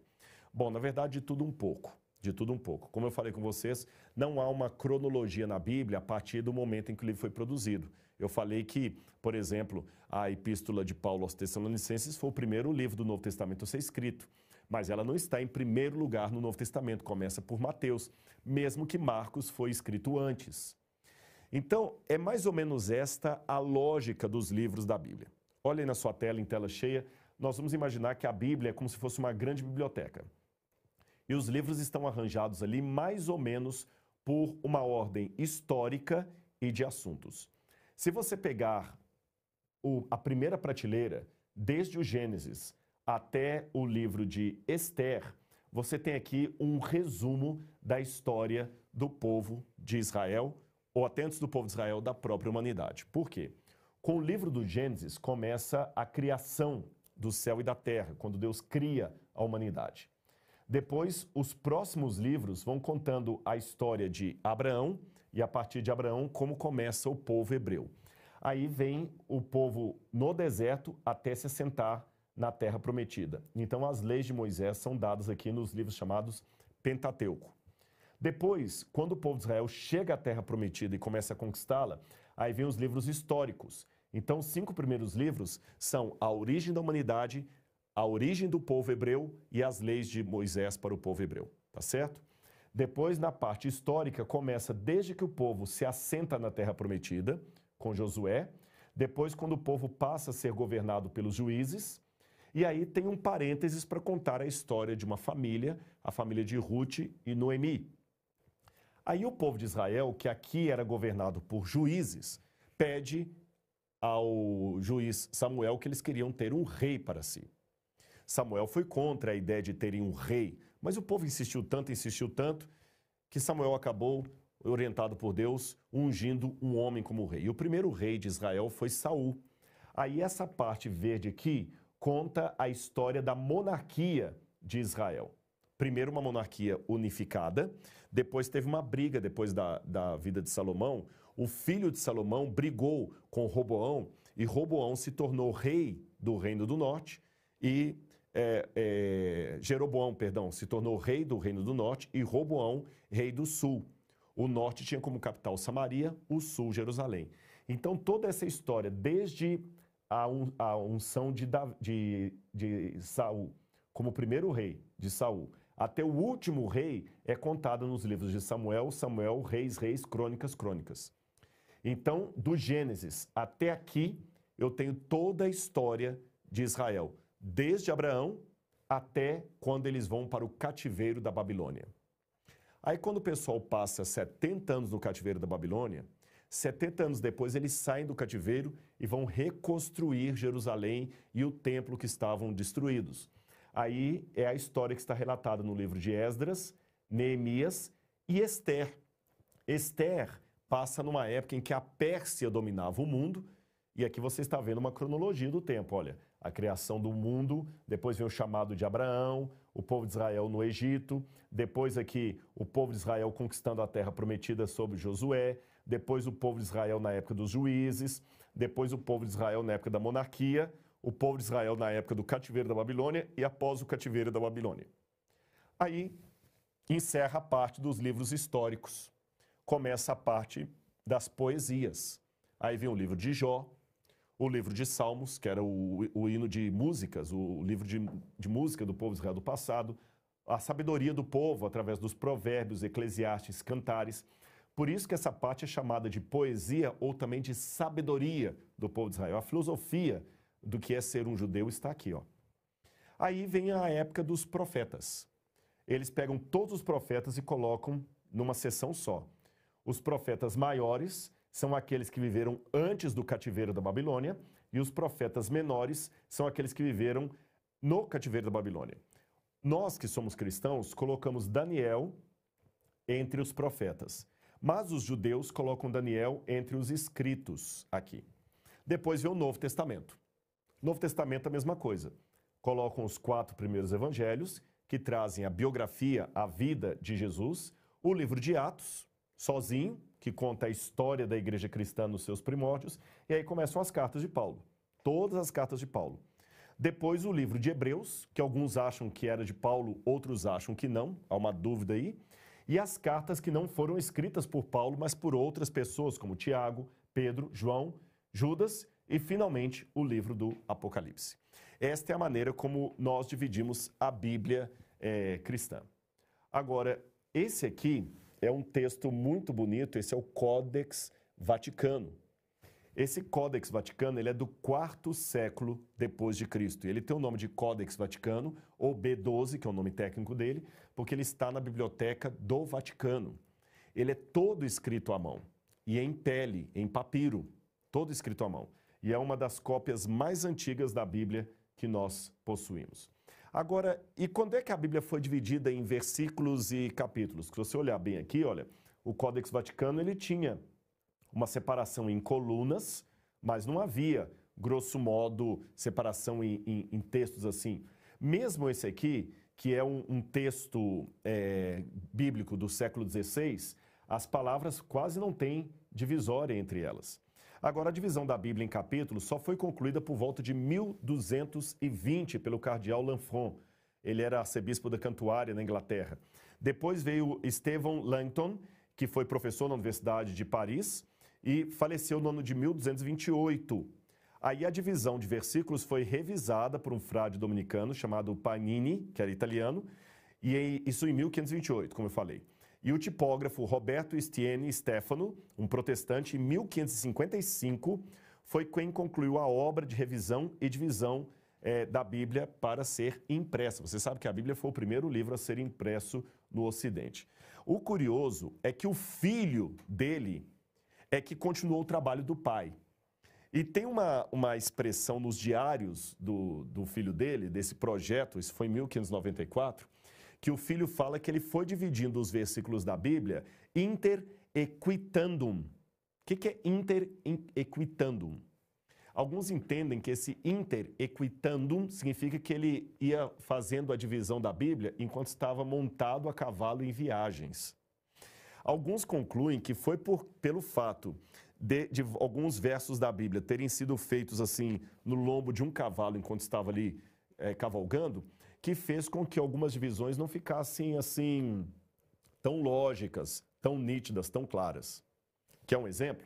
Bom, na verdade, de tudo um pouco. De tudo um pouco. Como eu falei com vocês, não há uma cronologia na Bíblia a partir do momento em que o livro foi produzido. Eu falei que, por exemplo, a Epístola de Paulo aos Tessalonicenses foi o primeiro livro do Novo Testamento a ser escrito, mas ela não está em primeiro lugar no Novo Testamento, começa por Mateus, mesmo que Marcos foi escrito antes. Então, é mais ou menos esta a lógica dos livros da Bíblia. Olhem na sua tela, em tela cheia, nós vamos imaginar que a Bíblia é como se fosse uma grande biblioteca. E os livros estão arranjados ali mais ou menos por uma ordem histórica e de assuntos. Se você pegar o, a primeira prateleira, desde o Gênesis até o livro de Esther, você tem aqui um resumo da história do povo de Israel ou até antes do povo de Israel, da própria humanidade. Por quê? Com o livro do Gênesis começa a criação do céu e da terra, quando Deus cria a humanidade. Depois, os próximos livros vão contando a história de Abraão e, a partir de Abraão, como começa o povo hebreu. Aí vem o povo no deserto até se assentar na terra prometida. Então, as leis de Moisés são dadas aqui nos livros chamados Pentateuco. Depois, quando o povo de Israel chega à terra prometida e começa a conquistá-la, aí vem os livros históricos. Então, os cinco primeiros livros são a origem da humanidade, a origem do povo hebreu e as leis de Moisés para o povo hebreu, tá certo? Depois, na parte histórica, começa desde que o povo se assenta na terra prometida, com Josué, depois, quando o povo passa a ser governado pelos juízes, e aí tem um parênteses para contar a história de uma família, a família de Ruth e Noemi. Aí o povo de Israel, que aqui era governado por juízes, pede ao juiz Samuel que eles queriam ter um rei para si. Samuel foi contra a ideia de terem um rei, mas o povo insistiu tanto, insistiu tanto, que Samuel acabou, orientado por Deus, ungindo um homem como rei. E o primeiro rei de Israel foi Saul. Aí essa parte verde aqui conta a história da monarquia de Israel. Primeiro uma monarquia unificada, depois teve uma briga depois da, da vida de Salomão. O filho de Salomão brigou com Roboão e Roboão se tornou rei do reino do norte e é, é, Jeroboão, perdão, se tornou rei do reino do norte e Roboão, rei do sul. O norte tinha como capital Samaria, o sul Jerusalém. Então toda essa história, desde a, un, a unção de, de, de Saul como primeiro rei de Saul, até o último rei é contada nos livros de Samuel, Samuel, Reis, Reis, Crônicas, Crônicas. Então, do Gênesis até aqui, eu tenho toda a história de Israel desde Abraão até quando eles vão para o cativeiro da Babilônia. Aí, quando o pessoal passa 70 anos no cativeiro da Babilônia, 70 anos depois eles saem do cativeiro e vão reconstruir Jerusalém e o templo que estavam destruídos. Aí é a história que está relatada no livro de Esdras, Neemias e Esther. Esther passa numa época em que a Pérsia dominava o mundo, e aqui você está vendo uma cronologia do tempo. Olha, a criação do mundo, depois vem o chamado de Abraão, o povo de Israel no Egito, depois aqui o povo de Israel conquistando a terra prometida sob Josué, depois o povo de Israel na época dos juízes, depois o povo de Israel na época da monarquia, o povo de Israel na época do cativeiro da Babilônia e após o cativeiro da Babilônia. Aí encerra a parte dos livros históricos. Começa a parte das poesias. Aí vem o livro de Jó, o livro de Salmos, que era o, o hino de músicas, o livro de, de música do povo de Israel do passado, a sabedoria do povo através dos provérbios, eclesiastes, cantares. Por isso que essa parte é chamada de poesia ou também de sabedoria do povo de Israel. A filosofia do que é ser um judeu está aqui, ó. Aí vem a época dos profetas. Eles pegam todos os profetas e colocam numa sessão só. Os profetas maiores são aqueles que viveram antes do cativeiro da Babilônia, e os profetas menores são aqueles que viveram no cativeiro da Babilônia. Nós que somos cristãos colocamos Daniel entre os profetas, mas os judeus colocam Daniel entre os escritos aqui. Depois vem o Novo Testamento. Novo Testamento é a mesma coisa. Colocam os quatro primeiros evangelhos, que trazem a biografia, a vida de Jesus, o livro de Atos, sozinho, que conta a história da igreja cristã nos seus primórdios, e aí começam as cartas de Paulo. Todas as cartas de Paulo. Depois o livro de Hebreus, que alguns acham que era de Paulo, outros acham que não, há uma dúvida aí. E as cartas que não foram escritas por Paulo, mas por outras pessoas, como Tiago, Pedro, João, Judas e, finalmente, o livro do Apocalipse. Esta é a maneira como nós dividimos a Bíblia é, cristã. Agora, esse aqui é um texto muito bonito, esse é o Codex Vaticano. Esse Codex Vaticano ele é do quarto século depois de Cristo. Ele tem o nome de Codex Vaticano, ou B12, que é o nome técnico dele, porque ele está na biblioteca do Vaticano. Ele é todo escrito à mão, e em pele, em papiro, todo escrito à mão. E é uma das cópias mais antigas da Bíblia que nós possuímos. Agora, e quando é que a Bíblia foi dividida em versículos e capítulos? Se você olhar bem aqui, olha, o Códex Vaticano ele tinha uma separação em colunas, mas não havia, grosso modo, separação em, em, em textos assim. Mesmo esse aqui, que é um, um texto é, bíblico do século XVI, as palavras quase não têm divisória entre elas. Agora, a divisão da Bíblia em capítulos só foi concluída por volta de 1220 pelo cardeal Lanfranc. Ele era arcebispo da Cantuária, na Inglaterra. Depois veio Stephen Langton, que foi professor na Universidade de Paris e faleceu no ano de 1228. Aí a divisão de versículos foi revisada por um frade dominicano chamado Panini, que era italiano, e isso em 1528, como eu falei. E o tipógrafo Roberto Stiene Stefano, um protestante, em 1555, foi quem concluiu a obra de revisão e divisão é, da Bíblia para ser impressa. Você sabe que a Bíblia foi o primeiro livro a ser impresso no Ocidente. O curioso é que o filho dele é que continuou o trabalho do pai. E tem uma, uma expressão nos diários do, do filho dele, desse projeto, isso foi em 1594, que o filho fala que ele foi dividindo os versículos da Bíblia inter equitandum. O que, que é inter equitandum? Alguns entendem que esse inter equitandum significa que ele ia fazendo a divisão da Bíblia enquanto estava montado a cavalo em viagens. Alguns concluem que foi por, pelo fato de, de, alguns versos da Bíblia terem sido feitos assim no lombo de um cavalo enquanto estava ali é, cavalgando, que fez com que algumas divisões não ficassem assim tão lógicas, tão nítidas, tão claras. Quer um exemplo?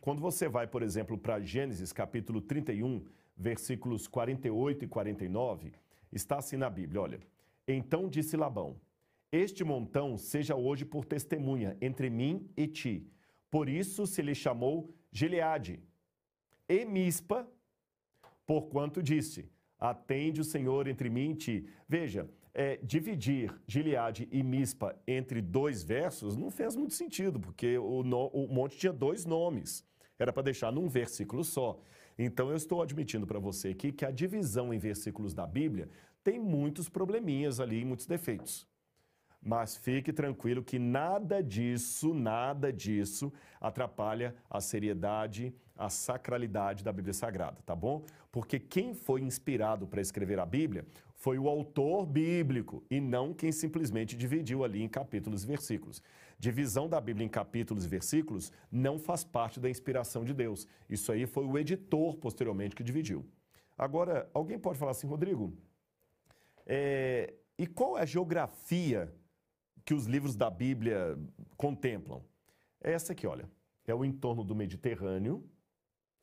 Quando você vai, por exemplo, para Gênesis capítulo 31, versículos 48 e 49, está assim na Bíblia, olha. Então disse Labão: Este montão seja hoje por testemunha entre mim e ti por isso se lhe chamou Gileade. E Mispa, porquanto disse: Atende o Senhor entre mim e ti. Veja, é, dividir Gileade e Mispa entre dois versos não fez muito sentido, porque o, no, o monte tinha dois nomes. Era para deixar num versículo só. Então eu estou admitindo para você aqui que a divisão em versículos da Bíblia tem muitos probleminhas ali, muitos defeitos. Mas fique tranquilo que nada disso, nada disso atrapalha a seriedade, a sacralidade da Bíblia Sagrada, tá bom? Porque quem foi inspirado para escrever a Bíblia foi o autor bíblico e não quem simplesmente dividiu ali em capítulos e versículos. Divisão da Bíblia em capítulos e versículos não faz parte da inspiração de Deus. Isso aí foi o editor posteriormente que dividiu. Agora, alguém pode falar assim, Rodrigo, é, e qual é a geografia que os livros da Bíblia contemplam? É essa aqui, olha. É o entorno do Mediterrâneo.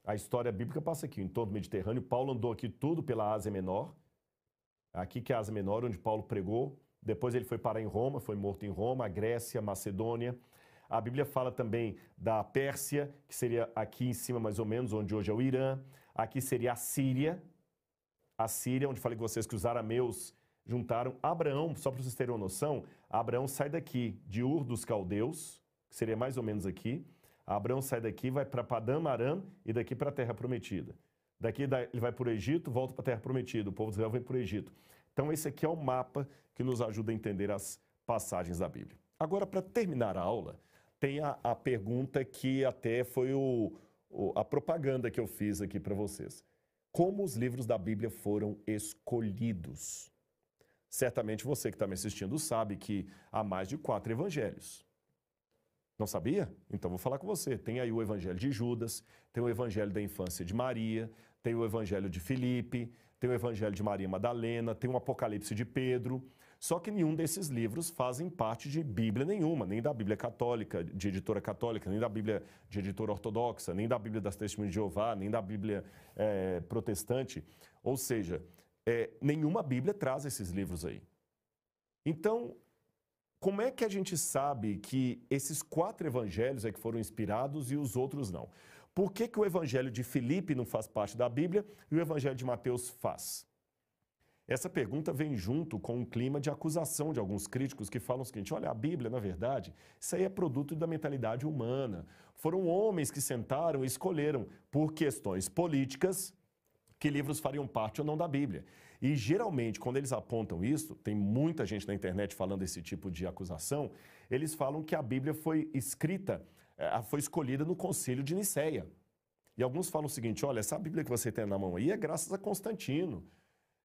A história bíblica passa aqui, o entorno do Mediterrâneo. Paulo andou aqui tudo pela Ásia Menor. Aqui que é a Ásia Menor, onde Paulo pregou. Depois ele foi parar em Roma, foi morto em Roma, Grécia, Macedônia. A Bíblia fala também da Pérsia, que seria aqui em cima mais ou menos, onde hoje é o Irã. Aqui seria a Síria. A Síria, onde falei com vocês que os arameus juntaram Abraão, só para vocês terem uma noção, Abraão sai daqui de Ur dos Caldeus, que seria mais ou menos aqui. Abraão sai daqui, vai para Padam Aram e daqui para a Terra Prometida. Daqui ele vai para o Egito, volta para a Terra Prometida. O povo de Israel vem para o Egito. Então esse aqui é o mapa que nos ajuda a entender as passagens da Bíblia. Agora, para terminar a aula, tem a, a pergunta que até foi o, o, a propaganda que eu fiz aqui para vocês. Como os livros da Bíblia foram escolhidos? Certamente você que está me assistindo sabe que há mais de quatro evangelhos. Não sabia? Então vou falar com você. Tem aí o evangelho de Judas, tem o evangelho da infância de Maria, tem o evangelho de Filipe, tem o evangelho de Maria Madalena, tem o Apocalipse de Pedro. Só que nenhum desses livros fazem parte de Bíblia nenhuma, nem da Bíblia católica, de editora católica, nem da Bíblia de editora ortodoxa, nem da Bíblia das Testemunhas de Jeová, nem da Bíblia é, protestante. Ou seja, é, nenhuma Bíblia traz esses livros aí. Então, como é que a gente sabe que esses quatro evangelhos é que foram inspirados e os outros não? Por que, que o evangelho de Filipe não faz parte da Bíblia e o evangelho de Mateus faz? Essa pergunta vem junto com um clima de acusação de alguns críticos que falam o seguinte: olha, a Bíblia, na verdade, isso aí é produto da mentalidade humana. Foram homens que sentaram e escolheram, por questões políticas, que livros fariam parte ou não da Bíblia. E geralmente, quando eles apontam isso, tem muita gente na internet falando esse tipo de acusação, eles falam que a Bíblia foi escrita é, foi escolhida no concílio de Nicéia. E alguns falam o seguinte: olha, essa Bíblia que você tem na mão aí é graças a Constantino.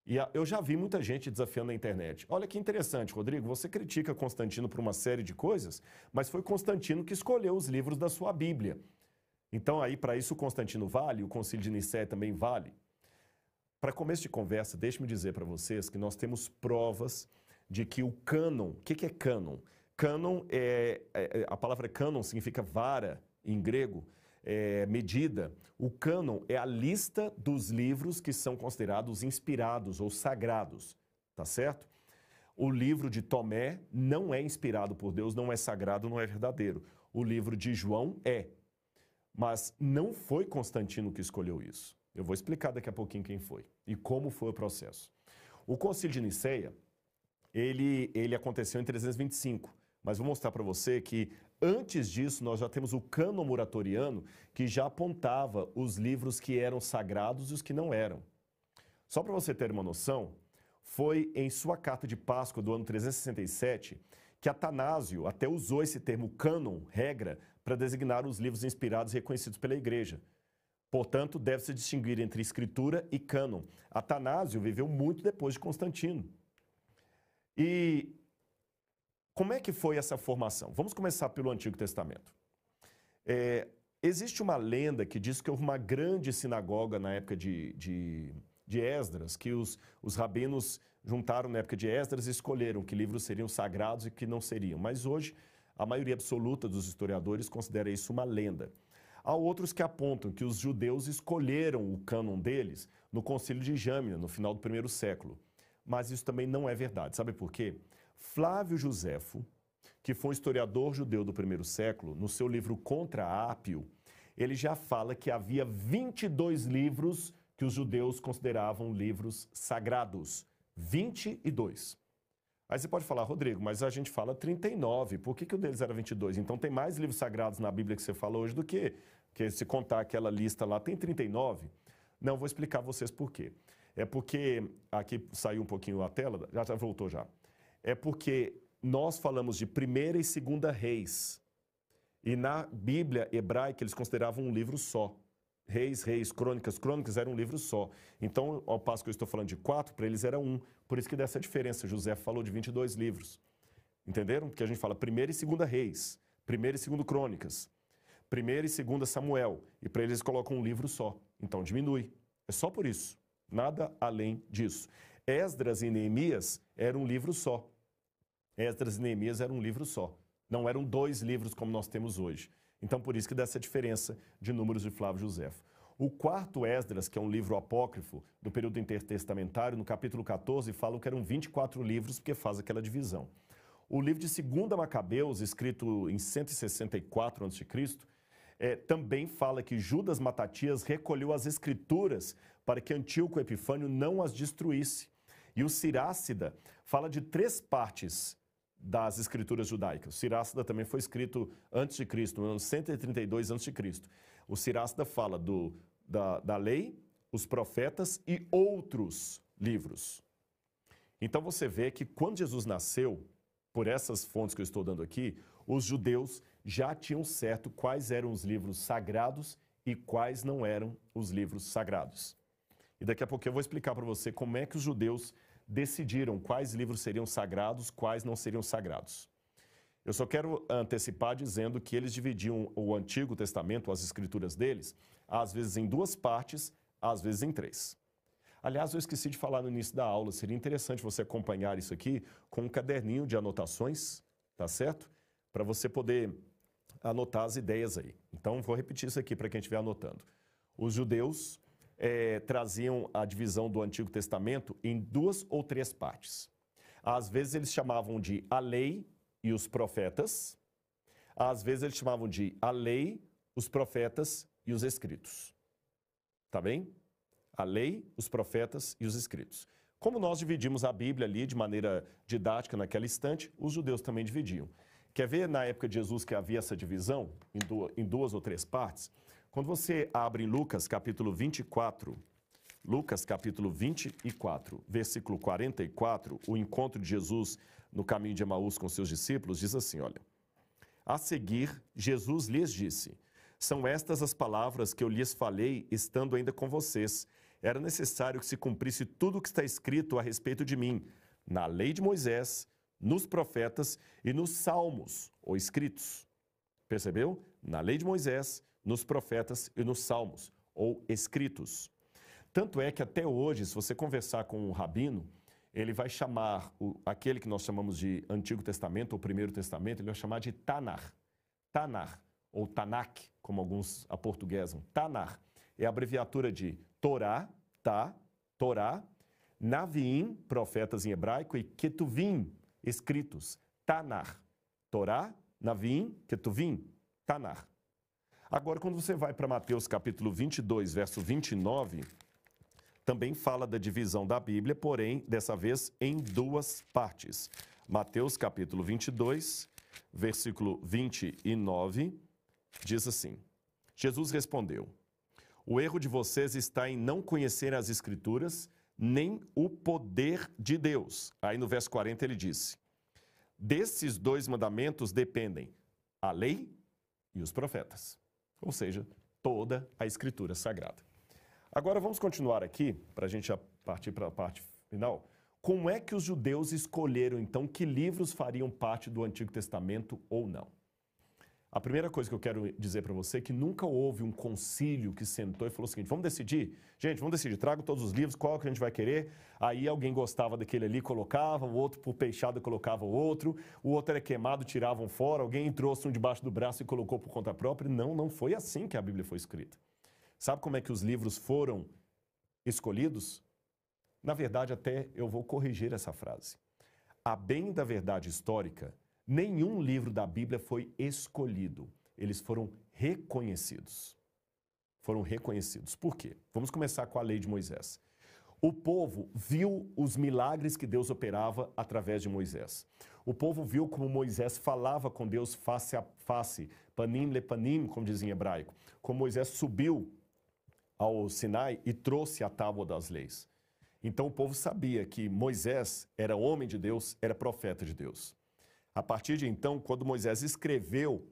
E eu já vi muita gente desafiando na internet. Olha que interessante, Rodrigo, você critica Constantino por uma série de coisas, mas foi Constantino que escolheu os livros da sua Bíblia. Então, aí, para isso, o Constantino vale, o Concílio de Nicéia também vale. Para começo de conversa, deixe-me dizer para vocês que nós temos provas de que o cânon, o que, que é cânon? Cânon é, é, a palavra cânon significa vara em grego, é, medida. O cânon é a lista dos livros que são considerados inspirados ou sagrados, tá certo? O livro de Tomé não é inspirado por Deus, não é sagrado, não é verdadeiro. O livro de João é. Mas não foi Constantino que escolheu isso. Eu vou explicar daqui a pouquinho quem foi e como foi o processo. O Concílio de Nicéia, ele, ele aconteceu em 325, mas vou mostrar para você que Antes disso, nós já temos o cânon muratoriano, que já apontava os livros que eram sagrados e os que não eram. Só para você ter uma noção, foi em sua carta de Páscoa do ano 367 que Atanásio até usou esse termo cânon, regra, para designar os livros inspirados e reconhecidos pela igreja. Portanto, deve-se distinguir entre escritura e cânon. Atanásio viveu muito depois de Constantino. E como é que foi essa formação? Vamos começar pelo Antigo Testamento. É, existe uma lenda que diz que houve uma grande sinagoga na época de, de, de Esdras, que os, os rabinos juntaram na época de Esdras e escolheram que livros seriam sagrados e que não seriam. Mas hoje, a maioria absoluta dos historiadores considera isso uma lenda. Há outros que apontam que os judeus escolheram o cânon deles no concílio de Jâmina, no final do primeiro século. Mas isso também não é verdade. Sabe por quê? Flávio Josefo, que foi um historiador judeu do primeiro século, no seu livro Contra Ápio, ele já fala que havia 22 livros que os judeus consideravam livros sagrados. 22. Aí você pode falar, Rodrigo, mas a gente fala 39, por que, que o deles era 22? Então tem mais livros sagrados na Bíblia que você fala hoje do que, que se contar aquela lista lá, tem 39? Não, vou explicar a vocês por quê. É porque, aqui saiu um pouquinho a tela, já, já voltou já é porque nós falamos de primeira e segunda reis. E na Bíblia hebraica eles consideravam um livro só. Reis, reis, crônicas, crônicas era um livro só. Então, ao passo que eu estou falando de quatro, para eles era um. Por isso que dessa diferença. José falou de 22 livros. Entenderam? Porque a gente fala primeira e segunda reis, primeira e segunda crônicas, primeira e segunda Samuel. E para eles colocam um livro só. Então diminui. É só por isso. Nada além disso. Esdras e Neemias eram um livro só. Esdras e Neemias eram um livro só. Não eram dois livros como nós temos hoje. Então, por isso que dá essa diferença de números de Flávio José. O quarto Esdras, que é um livro apócrifo do período intertestamentário, no capítulo 14, fala que eram 24 livros, porque faz aquela divisão. O livro de 2 Macabeus, escrito em 164 a.C., é, também fala que Judas Matatias recolheu as escrituras para que Antíoco Epifânio não as destruísse. E o Sirácida fala de três partes das escrituras judaicas. O Sirácida também foi escrito antes de Cristo, no ano 132 antes de Cristo. O Sirácida fala do, da, da lei, os profetas e outros livros. Então você vê que quando Jesus nasceu, por essas fontes que eu estou dando aqui, os judeus já tinham certo quais eram os livros sagrados e quais não eram os livros sagrados. E daqui a pouco eu vou explicar para você como é que os judeus decidiram quais livros seriam sagrados, quais não seriam sagrados. Eu só quero antecipar dizendo que eles dividiam o Antigo Testamento, as escrituras deles, às vezes em duas partes, às vezes em três. Aliás, eu esqueci de falar no início da aula, seria interessante você acompanhar isso aqui com um caderninho de anotações, tá certo? Para você poder anotar as ideias aí. Então, vou repetir isso aqui para quem estiver anotando. Os judeus é, traziam a divisão do Antigo Testamento em duas ou três partes. Às vezes eles chamavam de a lei e os profetas, às vezes eles chamavam de a lei, os profetas e os escritos. Tá bem? A lei, os profetas e os escritos. Como nós dividimos a Bíblia ali de maneira didática naquela instante, os judeus também dividiam. Quer ver na época de Jesus que havia essa divisão em duas ou três partes? Quando você abre Lucas capítulo 24, Lucas capítulo 24, versículo 44, o encontro de Jesus no caminho de Emaús com seus discípulos, diz assim: olha. A seguir, Jesus lhes disse: São estas as palavras que eu lhes falei, estando ainda com vocês. Era necessário que se cumprisse tudo o que está escrito a respeito de mim, na lei de Moisés, nos profetas e nos salmos, ou escritos. Percebeu? Na lei de Moisés, nos profetas e nos salmos, ou escritos. Tanto é que até hoje, se você conversar com um rabino, ele vai chamar o, aquele que nós chamamos de Antigo Testamento ou Primeiro Testamento, ele vai chamar de Tanar. Tanar, ou Tanakh, como alguns aportuguesam. Tanar é a abreviatura de Torá, Tá, Torá, Naviim, profetas em hebraico, e Ketuvim, escritos. Tanar. Torá, Naviim, Ketuvim, Tanar. Agora, quando você vai para Mateus capítulo 22, verso 29, também fala da divisão da Bíblia, porém, dessa vez em duas partes. Mateus capítulo 22, versículo 29, diz assim: Jesus respondeu: O erro de vocês está em não conhecer as Escrituras, nem o poder de Deus. Aí no verso 40 ele disse: Desses dois mandamentos dependem a lei e os profetas. Ou seja, toda a Escritura Sagrada. Agora vamos continuar aqui, para a gente partir para a parte final. Como é que os judeus escolheram então que livros fariam parte do Antigo Testamento ou não? A primeira coisa que eu quero dizer para você é que nunca houve um concílio que sentou e falou o seguinte: vamos decidir? Gente, vamos decidir, trago todos os livros, qual que a gente vai querer. Aí alguém gostava daquele ali, colocava, o outro por peixado colocava o outro, o outro era queimado, tiravam fora, alguém trouxe um debaixo do braço e colocou por conta própria. Não, não foi assim que a Bíblia foi escrita. Sabe como é que os livros foram escolhidos? Na verdade, até eu vou corrigir essa frase. A bem da verdade histórica, nenhum livro da Bíblia foi escolhido. Eles foram reconhecidos. Foram reconhecidos. Por quê? Vamos começar com a lei de Moisés. O povo viu os milagres que Deus operava através de Moisés. O povo viu como Moisés falava com Deus face a face, panim le panim, como dizem em hebraico. Como Moisés subiu ao Sinai e trouxe a tábua das leis. Então o povo sabia que Moisés era homem de Deus, era profeta de Deus. A partir de então, quando Moisés escreveu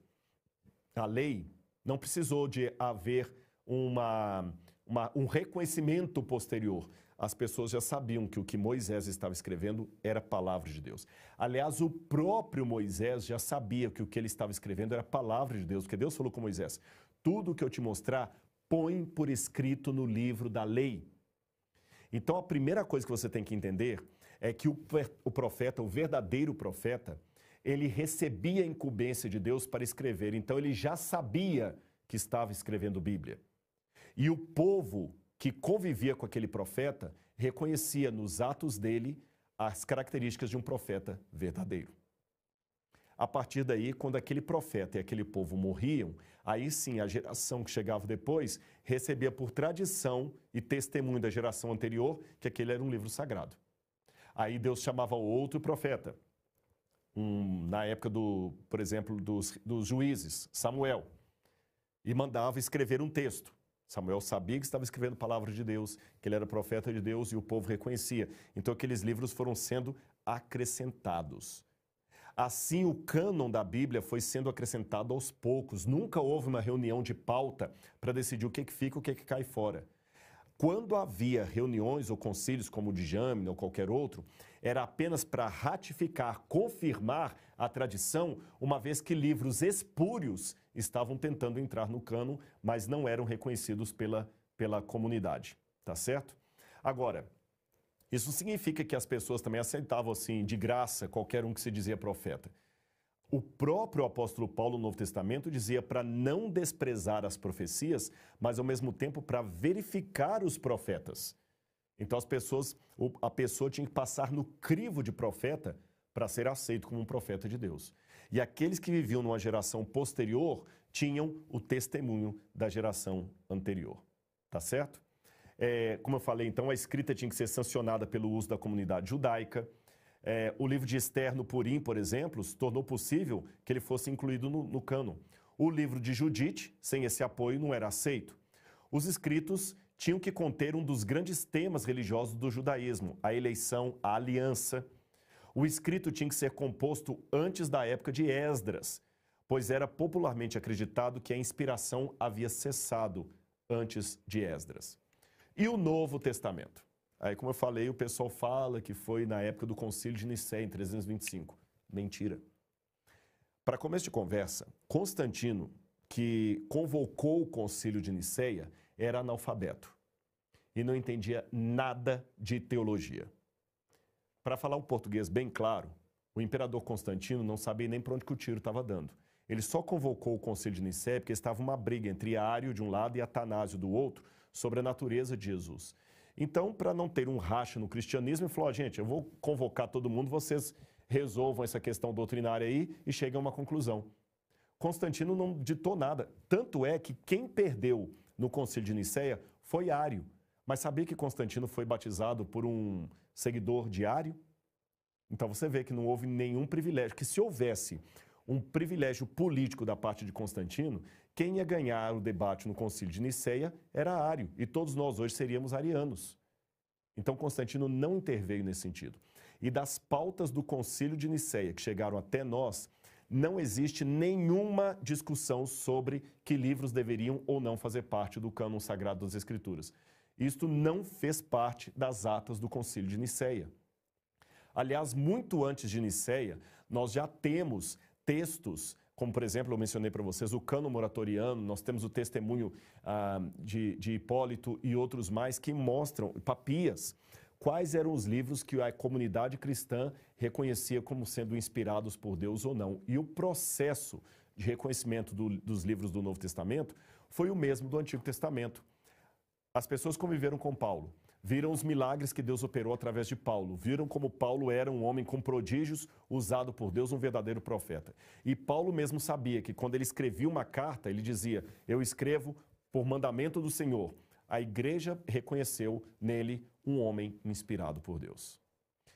a lei, não precisou de haver uma, uma, um reconhecimento posterior. As pessoas já sabiam que o que Moisés estava escrevendo era palavra de Deus. Aliás, o próprio Moisés já sabia que o que ele estava escrevendo era palavra de Deus, porque Deus falou com Moisés: tudo que eu te mostrar, põe por escrito no livro da lei. Então, a primeira coisa que você tem que entender é que o, o profeta, o verdadeiro profeta, ele recebia a incumbência de Deus para escrever, então ele já sabia que estava escrevendo Bíblia. E o povo que convivia com aquele profeta reconhecia nos atos dele as características de um profeta verdadeiro. A partir daí, quando aquele profeta e aquele povo morriam, aí sim a geração que chegava depois recebia por tradição e testemunho da geração anterior que aquele era um livro sagrado. Aí Deus chamava outro profeta, um, na época do, por exemplo, dos, dos juízes, Samuel, e mandava escrever um texto. Samuel sabia que estava escrevendo palavras de Deus, que ele era profeta de Deus e o povo reconhecia. Então aqueles livros foram sendo acrescentados. Assim, o cânon da Bíblia foi sendo acrescentado aos poucos. Nunca houve uma reunião de pauta para decidir o que, que fica e o que, que cai fora. Quando havia reuniões ou concílios, como o de Jâmina ou qualquer outro, era apenas para ratificar, confirmar a tradição, uma vez que livros espúrios estavam tentando entrar no cânon, mas não eram reconhecidos pela, pela comunidade. Tá certo? Agora, isso significa que as pessoas também aceitavam assim, de graça, qualquer um que se dizia profeta. O próprio apóstolo Paulo no Novo Testamento dizia para não desprezar as profecias, mas ao mesmo tempo para verificar os profetas. Então as pessoas, a pessoa tinha que passar no crivo de profeta para ser aceito como um profeta de Deus. E aqueles que viviam numa geração posterior tinham o testemunho da geração anterior. Tá certo? É, como eu falei, então, a escrita tinha que ser sancionada pelo uso da comunidade judaica. É, o livro de Esther no Purim, por exemplo, tornou possível que ele fosse incluído no, no cânon. O livro de Judite, sem esse apoio, não era aceito. Os escritos tinham que conter um dos grandes temas religiosos do judaísmo, a eleição, a aliança. O escrito tinha que ser composto antes da época de Esdras, pois era popularmente acreditado que a inspiração havia cessado antes de Esdras. E o Novo Testamento? Aí, como eu falei, o pessoal fala que foi na época do Concílio de Nicéia, em 325. Mentira. Para começo de conversa, Constantino, que convocou o Concílio de Nicéia, era analfabeto e não entendia nada de teologia. Para falar um português bem claro, o imperador Constantino não sabia nem para onde o tiro estava dando. Ele só convocou o Conselho de Nicéia porque estava uma briga entre Ário de um lado e Atanásio do outro sobre a natureza de Jesus. Então, para não ter um racha no cristianismo, ele falou: gente, eu vou convocar todo mundo, vocês resolvam essa questão doutrinária aí e cheguem a uma conclusão. Constantino não ditou nada. Tanto é que quem perdeu no Concílio de Nicéia foi Ário. Mas sabia que Constantino foi batizado por um seguidor de Ário? Então você vê que não houve nenhum privilégio. Que se houvesse um privilégio político da parte de Constantino, quem ia ganhar o debate no Concílio de Niceia era Ário, e todos nós hoje seríamos arianos. Então Constantino não interveio nesse sentido. E das pautas do Concílio de Niceia que chegaram até nós, não existe nenhuma discussão sobre que livros deveriam ou não fazer parte do cânon sagrado das Escrituras. Isto não fez parte das atas do Concílio de Niceia. Aliás, muito antes de Niceia, nós já temos textos, como por exemplo, eu mencionei para vocês o cano moratoriano, nós temos o testemunho ah, de, de Hipólito e outros mais que mostram, papias, quais eram os livros que a comunidade cristã reconhecia como sendo inspirados por Deus ou não. E o processo de reconhecimento do, dos livros do Novo Testamento foi o mesmo do Antigo Testamento. As pessoas conviveram com Paulo viram os milagres que Deus operou através de Paulo, viram como Paulo era um homem com prodígios, usado por Deus, um verdadeiro profeta. E Paulo mesmo sabia que quando ele escrevia uma carta, ele dizia: Eu escrevo por mandamento do Senhor. A igreja reconheceu nele um homem inspirado por Deus.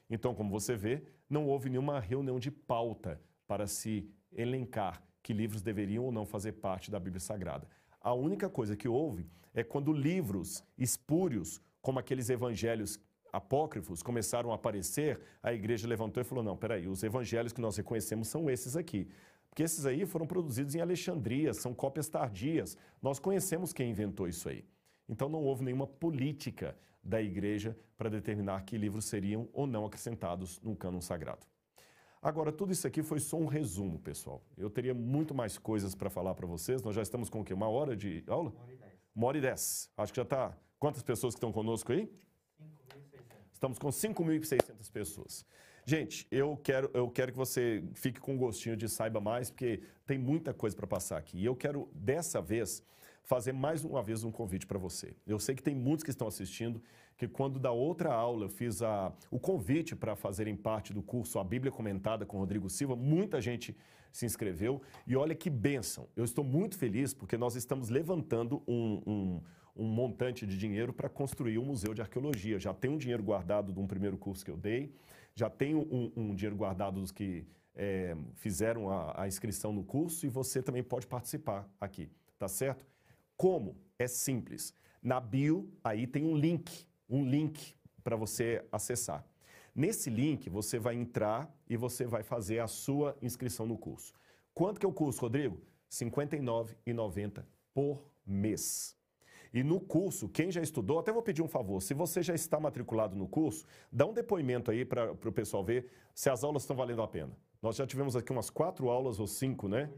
Então, como você vê, não houve nenhuma reunião de pauta para se elencar que livros deveriam ou não fazer parte da Bíblia Sagrada. A única coisa que houve é quando livros espúrios como aqueles evangelhos apócrifos começaram a aparecer, a igreja levantou e falou: não, peraí, os evangelhos que nós reconhecemos são esses aqui. Porque esses aí foram produzidos em Alexandria, são cópias tardias. Nós conhecemos quem inventou isso aí. Então não houve nenhuma política da igreja para determinar que livros seriam ou não acrescentados no cânon sagrado. Agora, tudo isso aqui foi só um resumo, pessoal. Eu teria muito mais coisas para falar para vocês. Nós já estamos com o quê? Uma hora de aula? Uma hora e dez. Uma hora e dez. Acho que já está Quantas pessoas que estão conosco aí? 5.600. Estamos com 5.600 pessoas. Gente, eu quero, eu quero que você fique com gostinho de saiba mais, porque tem muita coisa para passar aqui. E eu quero, dessa vez, fazer mais uma vez um convite para você. Eu sei que tem muitos que estão assistindo, que quando da outra aula eu fiz a, o convite para fazerem parte do curso A Bíblia Comentada com Rodrigo Silva, muita gente se inscreveu. E olha que bênção. Eu estou muito feliz porque nós estamos levantando um, um um montante de dinheiro para construir um museu de arqueologia. Já tem um dinheiro guardado de um primeiro curso que eu dei, já tenho um, um dinheiro guardado dos que é, fizeram a, a inscrição no curso e você também pode participar aqui, tá certo? Como? É simples. Na bio, aí tem um link, um link para você acessar. Nesse link, você vai entrar e você vai fazer a sua inscrição no curso. Quanto que é o curso, Rodrigo? R$ 59,90 por mês. E no curso, quem já estudou, até vou pedir um favor, se você já está matriculado no curso, dá um depoimento aí para o pessoal ver se as aulas estão valendo a pena. Nós já tivemos aqui umas quatro aulas ou cinco, né?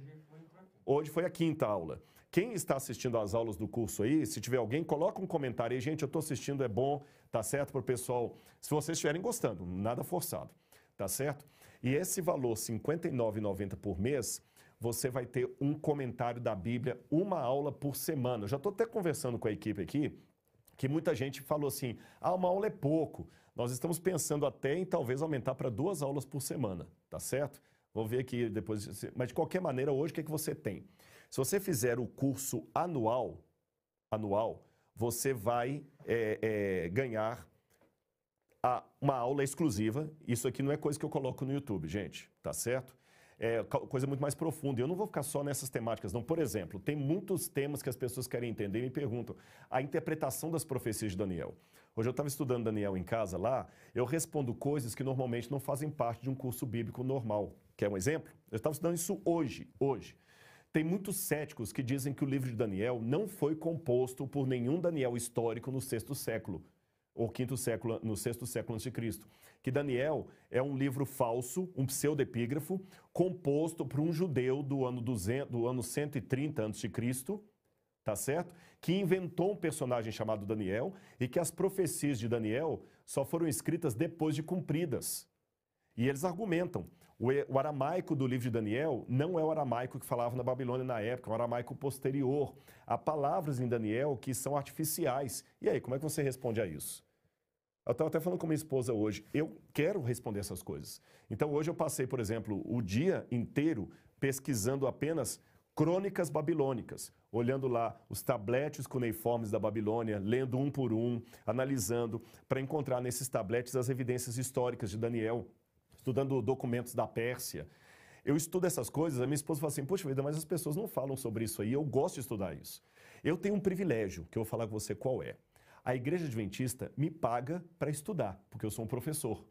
Hoje foi a quinta aula. Quem está assistindo às aulas do curso aí, se tiver alguém, coloca um comentário aí, gente, eu estou assistindo, é bom, tá certo para o pessoal, se vocês estiverem gostando, nada forçado, tá certo? E esse valor, R$ 59,90 por mês, você vai ter um comentário da Bíblia, uma aula por semana. Eu já estou até conversando com a equipe aqui, que muita gente falou assim: ah, uma aula é pouco. Nós estamos pensando até em talvez aumentar para duas aulas por semana, tá certo? Vou ver aqui depois. Mas de qualquer maneira, hoje o que, é que você tem? Se você fizer o curso anual, anual, você vai é, é, ganhar a, uma aula exclusiva. Isso aqui não é coisa que eu coloco no YouTube, gente, tá certo? É, coisa muito mais profunda. Eu não vou ficar só nessas temáticas, não. Por exemplo, tem muitos temas que as pessoas querem entender e me perguntam. A interpretação das profecias de Daniel. Hoje eu estava estudando Daniel em casa lá, eu respondo coisas que normalmente não fazem parte de um curso bíblico normal. Quer um exemplo? Eu estava estudando isso hoje, hoje. Tem muitos céticos que dizem que o livro de Daniel não foi composto por nenhum Daniel histórico no sexto século, ou quinto século, no sexto século antes de Cristo. Que Daniel é um livro falso, um pseudepígrafo, composto por um judeu do ano, 200, do ano 130 antes de Cristo, tá certo? Que inventou um personagem chamado Daniel e que as profecias de Daniel só foram escritas depois de cumpridas. E eles argumentam, o aramaico do livro de Daniel não é o aramaico que falava na Babilônia na época, é um aramaico posterior. Há palavras em Daniel que são artificiais. E aí, como é que você responde a isso? Eu estava até falando com minha esposa hoje, eu quero responder essas coisas. Então, hoje eu passei, por exemplo, o dia inteiro pesquisando apenas crônicas babilônicas, olhando lá os tabletes cuneiformes da Babilônia, lendo um por um, analisando, para encontrar nesses tabletes as evidências históricas de Daniel estudando documentos da Pérsia. Eu estudo essas coisas, a minha esposa fala assim, poxa vida, mas as pessoas não falam sobre isso aí, eu gosto de estudar isso. Eu tenho um privilégio, que eu vou falar com você qual é. A Igreja Adventista me paga para estudar, porque eu sou um professor.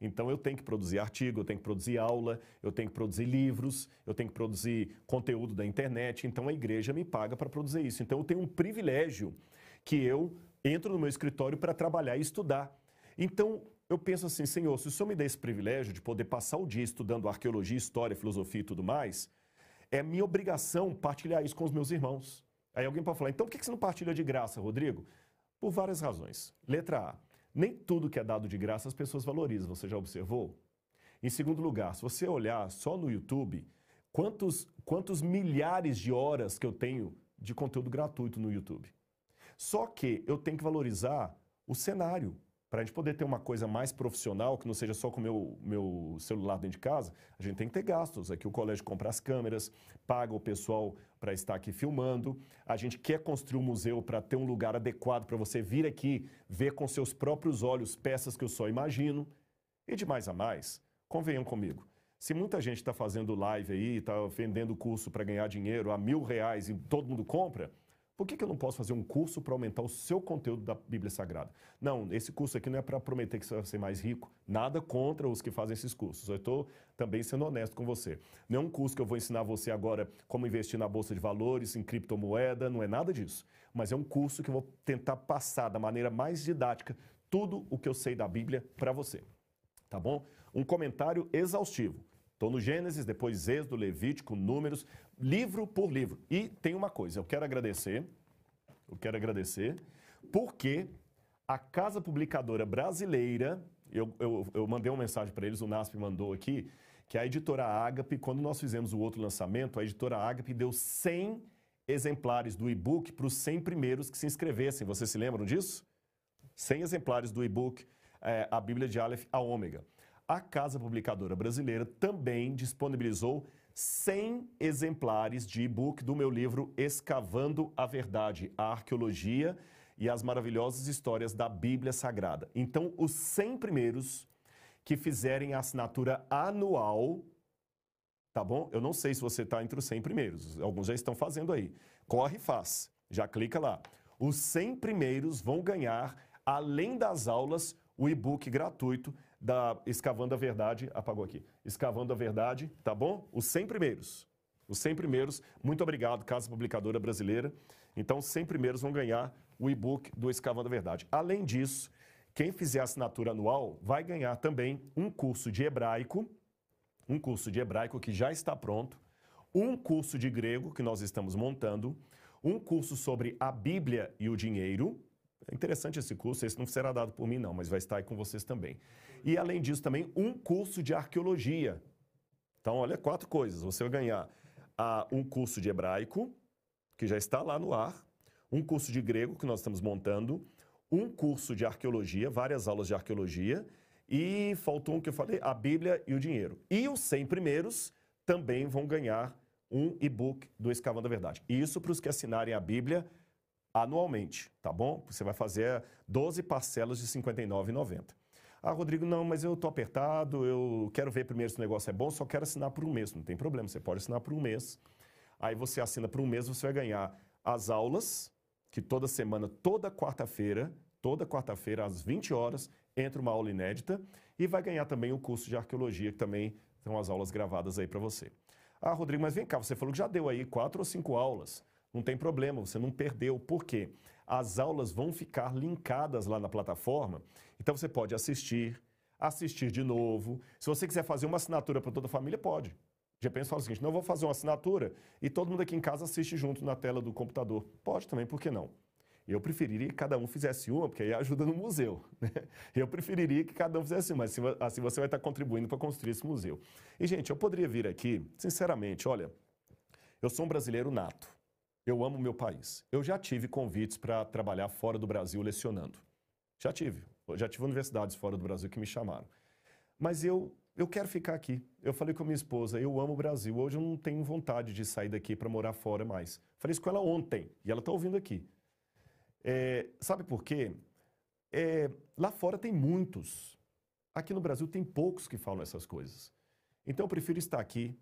Então eu tenho que produzir artigo, eu tenho que produzir aula, eu tenho que produzir livros, eu tenho que produzir conteúdo da internet. Então a igreja me paga para produzir isso. Então eu tenho um privilégio que eu entro no meu escritório para trabalhar e estudar. Então eu penso assim, Senhor, se o Senhor me der esse privilégio de poder passar o dia estudando arqueologia, história, filosofia e tudo mais, é minha obrigação partilhar isso com os meus irmãos. Aí alguém pode falar, então por que você não partilha de graça, Rodrigo? Por várias razões. Letra A, nem tudo que é dado de graça as pessoas valorizam, você já observou? Em segundo lugar, se você olhar só no YouTube, quantos, quantos milhares de horas que eu tenho de conteúdo gratuito no YouTube? Só que eu tenho que valorizar o cenário, para a gente poder ter uma coisa mais profissional, que não seja só com o meu, meu celular dentro de casa, a gente tem que ter gastos. Aqui o colégio compra as câmeras, paga o pessoal para estar aqui filmando. A gente quer construir um museu para ter um lugar adequado para você vir aqui ver com seus próprios olhos peças que eu só imagino. E de mais a mais, convenham comigo. Se muita gente está fazendo live aí, está vendendo curso para ganhar dinheiro a mil reais e todo mundo compra, por que, que eu não posso fazer um curso para aumentar o seu conteúdo da Bíblia Sagrada? Não, esse curso aqui não é para prometer que você vai ser mais rico. Nada contra os que fazem esses cursos. Eu estou também sendo honesto com você. Não é um curso que eu vou ensinar você agora como investir na Bolsa de Valores, em criptomoeda, não é nada disso. Mas é um curso que eu vou tentar passar da maneira mais didática tudo o que eu sei da Bíblia para você. Tá bom? Um comentário exaustivo. Estou no Gênesis, depois Êxodo, Levítico, Números, livro por livro. E tem uma coisa, eu quero agradecer, eu quero agradecer, porque a Casa Publicadora Brasileira, eu, eu, eu mandei uma mensagem para eles, o NASP mandou aqui, que a editora Agape, quando nós fizemos o outro lançamento, a editora Agape deu 100 exemplares do e-book para os 100 primeiros que se inscrevessem. Vocês se lembram disso? 100 exemplares do e-book, é, a Bíblia de Aleph a Ômega a Casa Publicadora Brasileira também disponibilizou 100 exemplares de e-book do meu livro Escavando a Verdade, a Arqueologia e as Maravilhosas Histórias da Bíblia Sagrada. Então, os 100 primeiros que fizerem a assinatura anual, tá bom? Eu não sei se você está entre os 100 primeiros, alguns já estão fazendo aí. Corre e faz, já clica lá. Os 100 primeiros vão ganhar, além das aulas, o e-book gratuito da Escavando a Verdade, apagou aqui, Escavando a Verdade, tá bom? Os 100 primeiros, os 100 primeiros, muito obrigado, Casa Publicadora Brasileira. Então, os 100 primeiros vão ganhar o e-book do Escavando a Verdade. Além disso, quem fizer assinatura anual vai ganhar também um curso de hebraico, um curso de hebraico que já está pronto, um curso de grego que nós estamos montando, um curso sobre a Bíblia e o dinheiro. É interessante esse curso, esse não será dado por mim não, mas vai estar aí com vocês também. E, além disso, também um curso de arqueologia. Então, olha, quatro coisas. Você vai ganhar ah, um curso de hebraico, que já está lá no ar, um curso de grego, que nós estamos montando, um curso de arqueologia, várias aulas de arqueologia, e faltou um que eu falei, a Bíblia e o dinheiro. E os 100 primeiros também vão ganhar um e-book do Escavando a Verdade. Isso para os que assinarem a Bíblia anualmente, tá bom? Você vai fazer 12 parcelas de R$ 59,90. Ah, Rodrigo, não, mas eu estou apertado, eu quero ver primeiro se o negócio é bom, só quero assinar por um mês. Não tem problema, você pode assinar por um mês. Aí você assina por um mês, você vai ganhar as aulas, que toda semana, toda quarta-feira, toda quarta-feira às 20 horas, entra uma aula inédita e vai ganhar também o curso de arqueologia, que também são as aulas gravadas aí para você. Ah, Rodrigo, mas vem cá, você falou que já deu aí quatro ou cinco aulas. Não tem problema, você não perdeu. Por quê? As aulas vão ficar linkadas lá na plataforma, então você pode assistir, assistir de novo. Se você quiser fazer uma assinatura para toda a família, pode. Já pensa o seguinte: não vou fazer uma assinatura e todo mundo aqui em casa assiste junto na tela do computador. Pode também, por que não? Eu preferiria que cada um fizesse uma, porque aí ajuda no museu. Né? Eu preferiria que cada um fizesse uma, assim você vai estar contribuindo para construir esse museu. E, gente, eu poderia vir aqui, sinceramente, olha, eu sou um brasileiro nato. Eu amo meu país. Eu já tive convites para trabalhar fora do Brasil lecionando. Já tive. já tive universidades fora do Brasil que me chamaram. Mas eu, eu quero ficar aqui. Eu falei com a minha esposa, eu amo o Brasil. Hoje eu não tenho vontade de sair daqui para morar fora mais. Falei isso com ela ontem e ela está ouvindo aqui. É, sabe por quê? É, lá fora tem muitos. Aqui no Brasil tem poucos que falam essas coisas. Então eu prefiro estar aqui,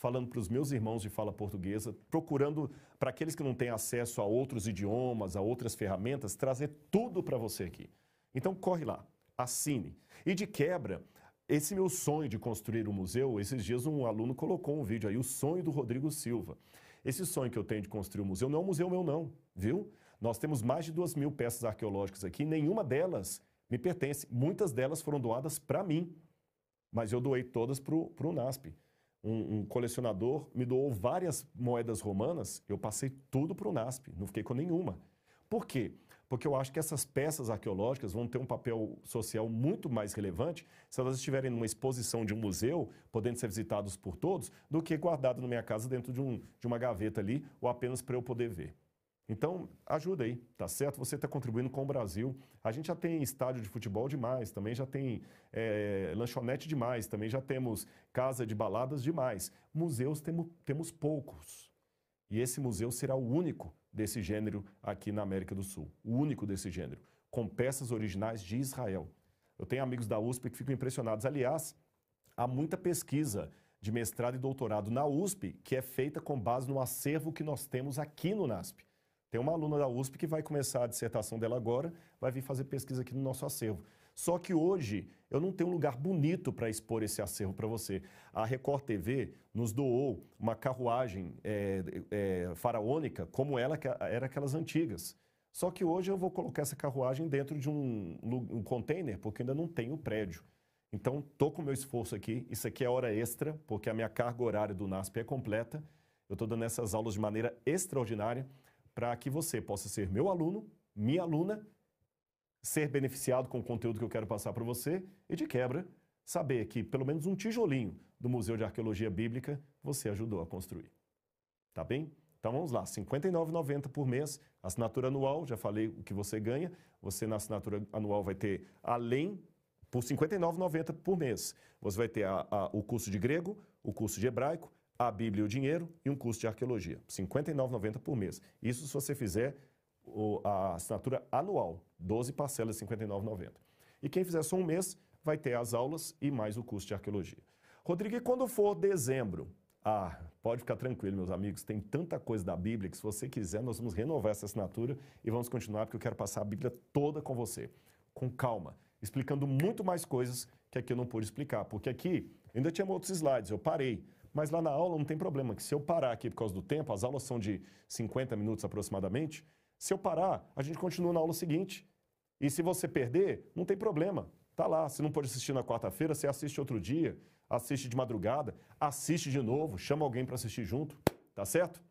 falando para os meus irmãos de fala portuguesa, procurando, para aqueles que não têm acesso a outros idiomas, a outras ferramentas, trazer tudo para você aqui. Então corre lá, assine. E de quebra, esse meu sonho de construir um museu, esses dias um aluno colocou um vídeo aí, o sonho do Rodrigo Silva. Esse sonho que eu tenho de construir um museu não é um museu meu não, viu? Nós temos mais de duas mil peças arqueológicas aqui, nenhuma delas me pertence. Muitas delas foram doadas para mim, mas eu doei todas para o NASP. Um, um, colecionador me doou várias moedas romanas, eu passei tudo para o NASP, não fiquei com nenhuma. Por quê? Porque eu acho que essas peças arqueológicas vão ter um papel social muito mais relevante se elas estiverem numa exposição de um museu, podendo ser visitados por todos, do que guardado na minha casa dentro de, um, de uma gaveta ali, ou apenas para eu poder ver. Então, ajuda aí, tá certo? Você está contribuindo com o Brasil. A gente já tem estádio de futebol demais, também já tem é, lanchonete demais, também já temos casa de baladas demais. Museus temos, temos poucos. E esse museu será o único desse gênero aqui na América do Sul. O único desse gênero, com peças originais de Israel. Eu tenho amigos da USP que ficam impressionados. Aliás, há muita pesquisa de mestrado e doutorado na USP que é feita com base no acervo que nós temos aqui no NASP. Tem uma aluna da USP que vai começar a dissertação dela agora, vai vir fazer pesquisa aqui no nosso acervo. Só que hoje eu não tenho um lugar bonito para expor esse acervo para você. A Record TV nos doou uma carruagem é, é, faraônica, como ela era aquelas antigas. Só que hoje eu vou colocar essa carruagem dentro de um, um container, porque ainda não tem o prédio. Então, estou com o meu esforço aqui. Isso aqui é hora extra, porque a minha carga horária do NASP é completa. Eu estou dando essas aulas de maneira extraordinária para que você possa ser meu aluno, minha aluna, ser beneficiado com o conteúdo que eu quero passar para você e, de quebra, saber que pelo menos um tijolinho do Museu de Arqueologia Bíblica você ajudou a construir. Tá bem? Então vamos lá, R$ 59,90 por mês, assinatura anual, já falei o que você ganha. Você na assinatura anual vai ter, além, por R$ 59,90 por mês, você vai ter a, a, o curso de grego, o curso de hebraico, a Bíblia e o dinheiro e um curso de arqueologia. R$ 59,90 por mês. Isso se você fizer a assinatura anual, 12 parcelas de R$ 59,90. E quem fizer só um mês vai ter as aulas e mais o curso de arqueologia. Rodrigo, e quando for dezembro? Ah, pode ficar tranquilo, meus amigos, tem tanta coisa da Bíblia que se você quiser, nós vamos renovar essa assinatura e vamos continuar, porque eu quero passar a Bíblia toda com você, com calma, explicando muito mais coisas que aqui eu não pude explicar, porque aqui ainda tinha outros slides, eu parei. Mas lá na aula não tem problema, que se eu parar aqui por causa do tempo, as aulas são de 50 minutos aproximadamente, se eu parar, a gente continua na aula seguinte. E se você perder, não tem problema. Tá lá, se não pode assistir na quarta-feira, você assiste outro dia, assiste de madrugada, assiste de novo, chama alguém para assistir junto, tá certo?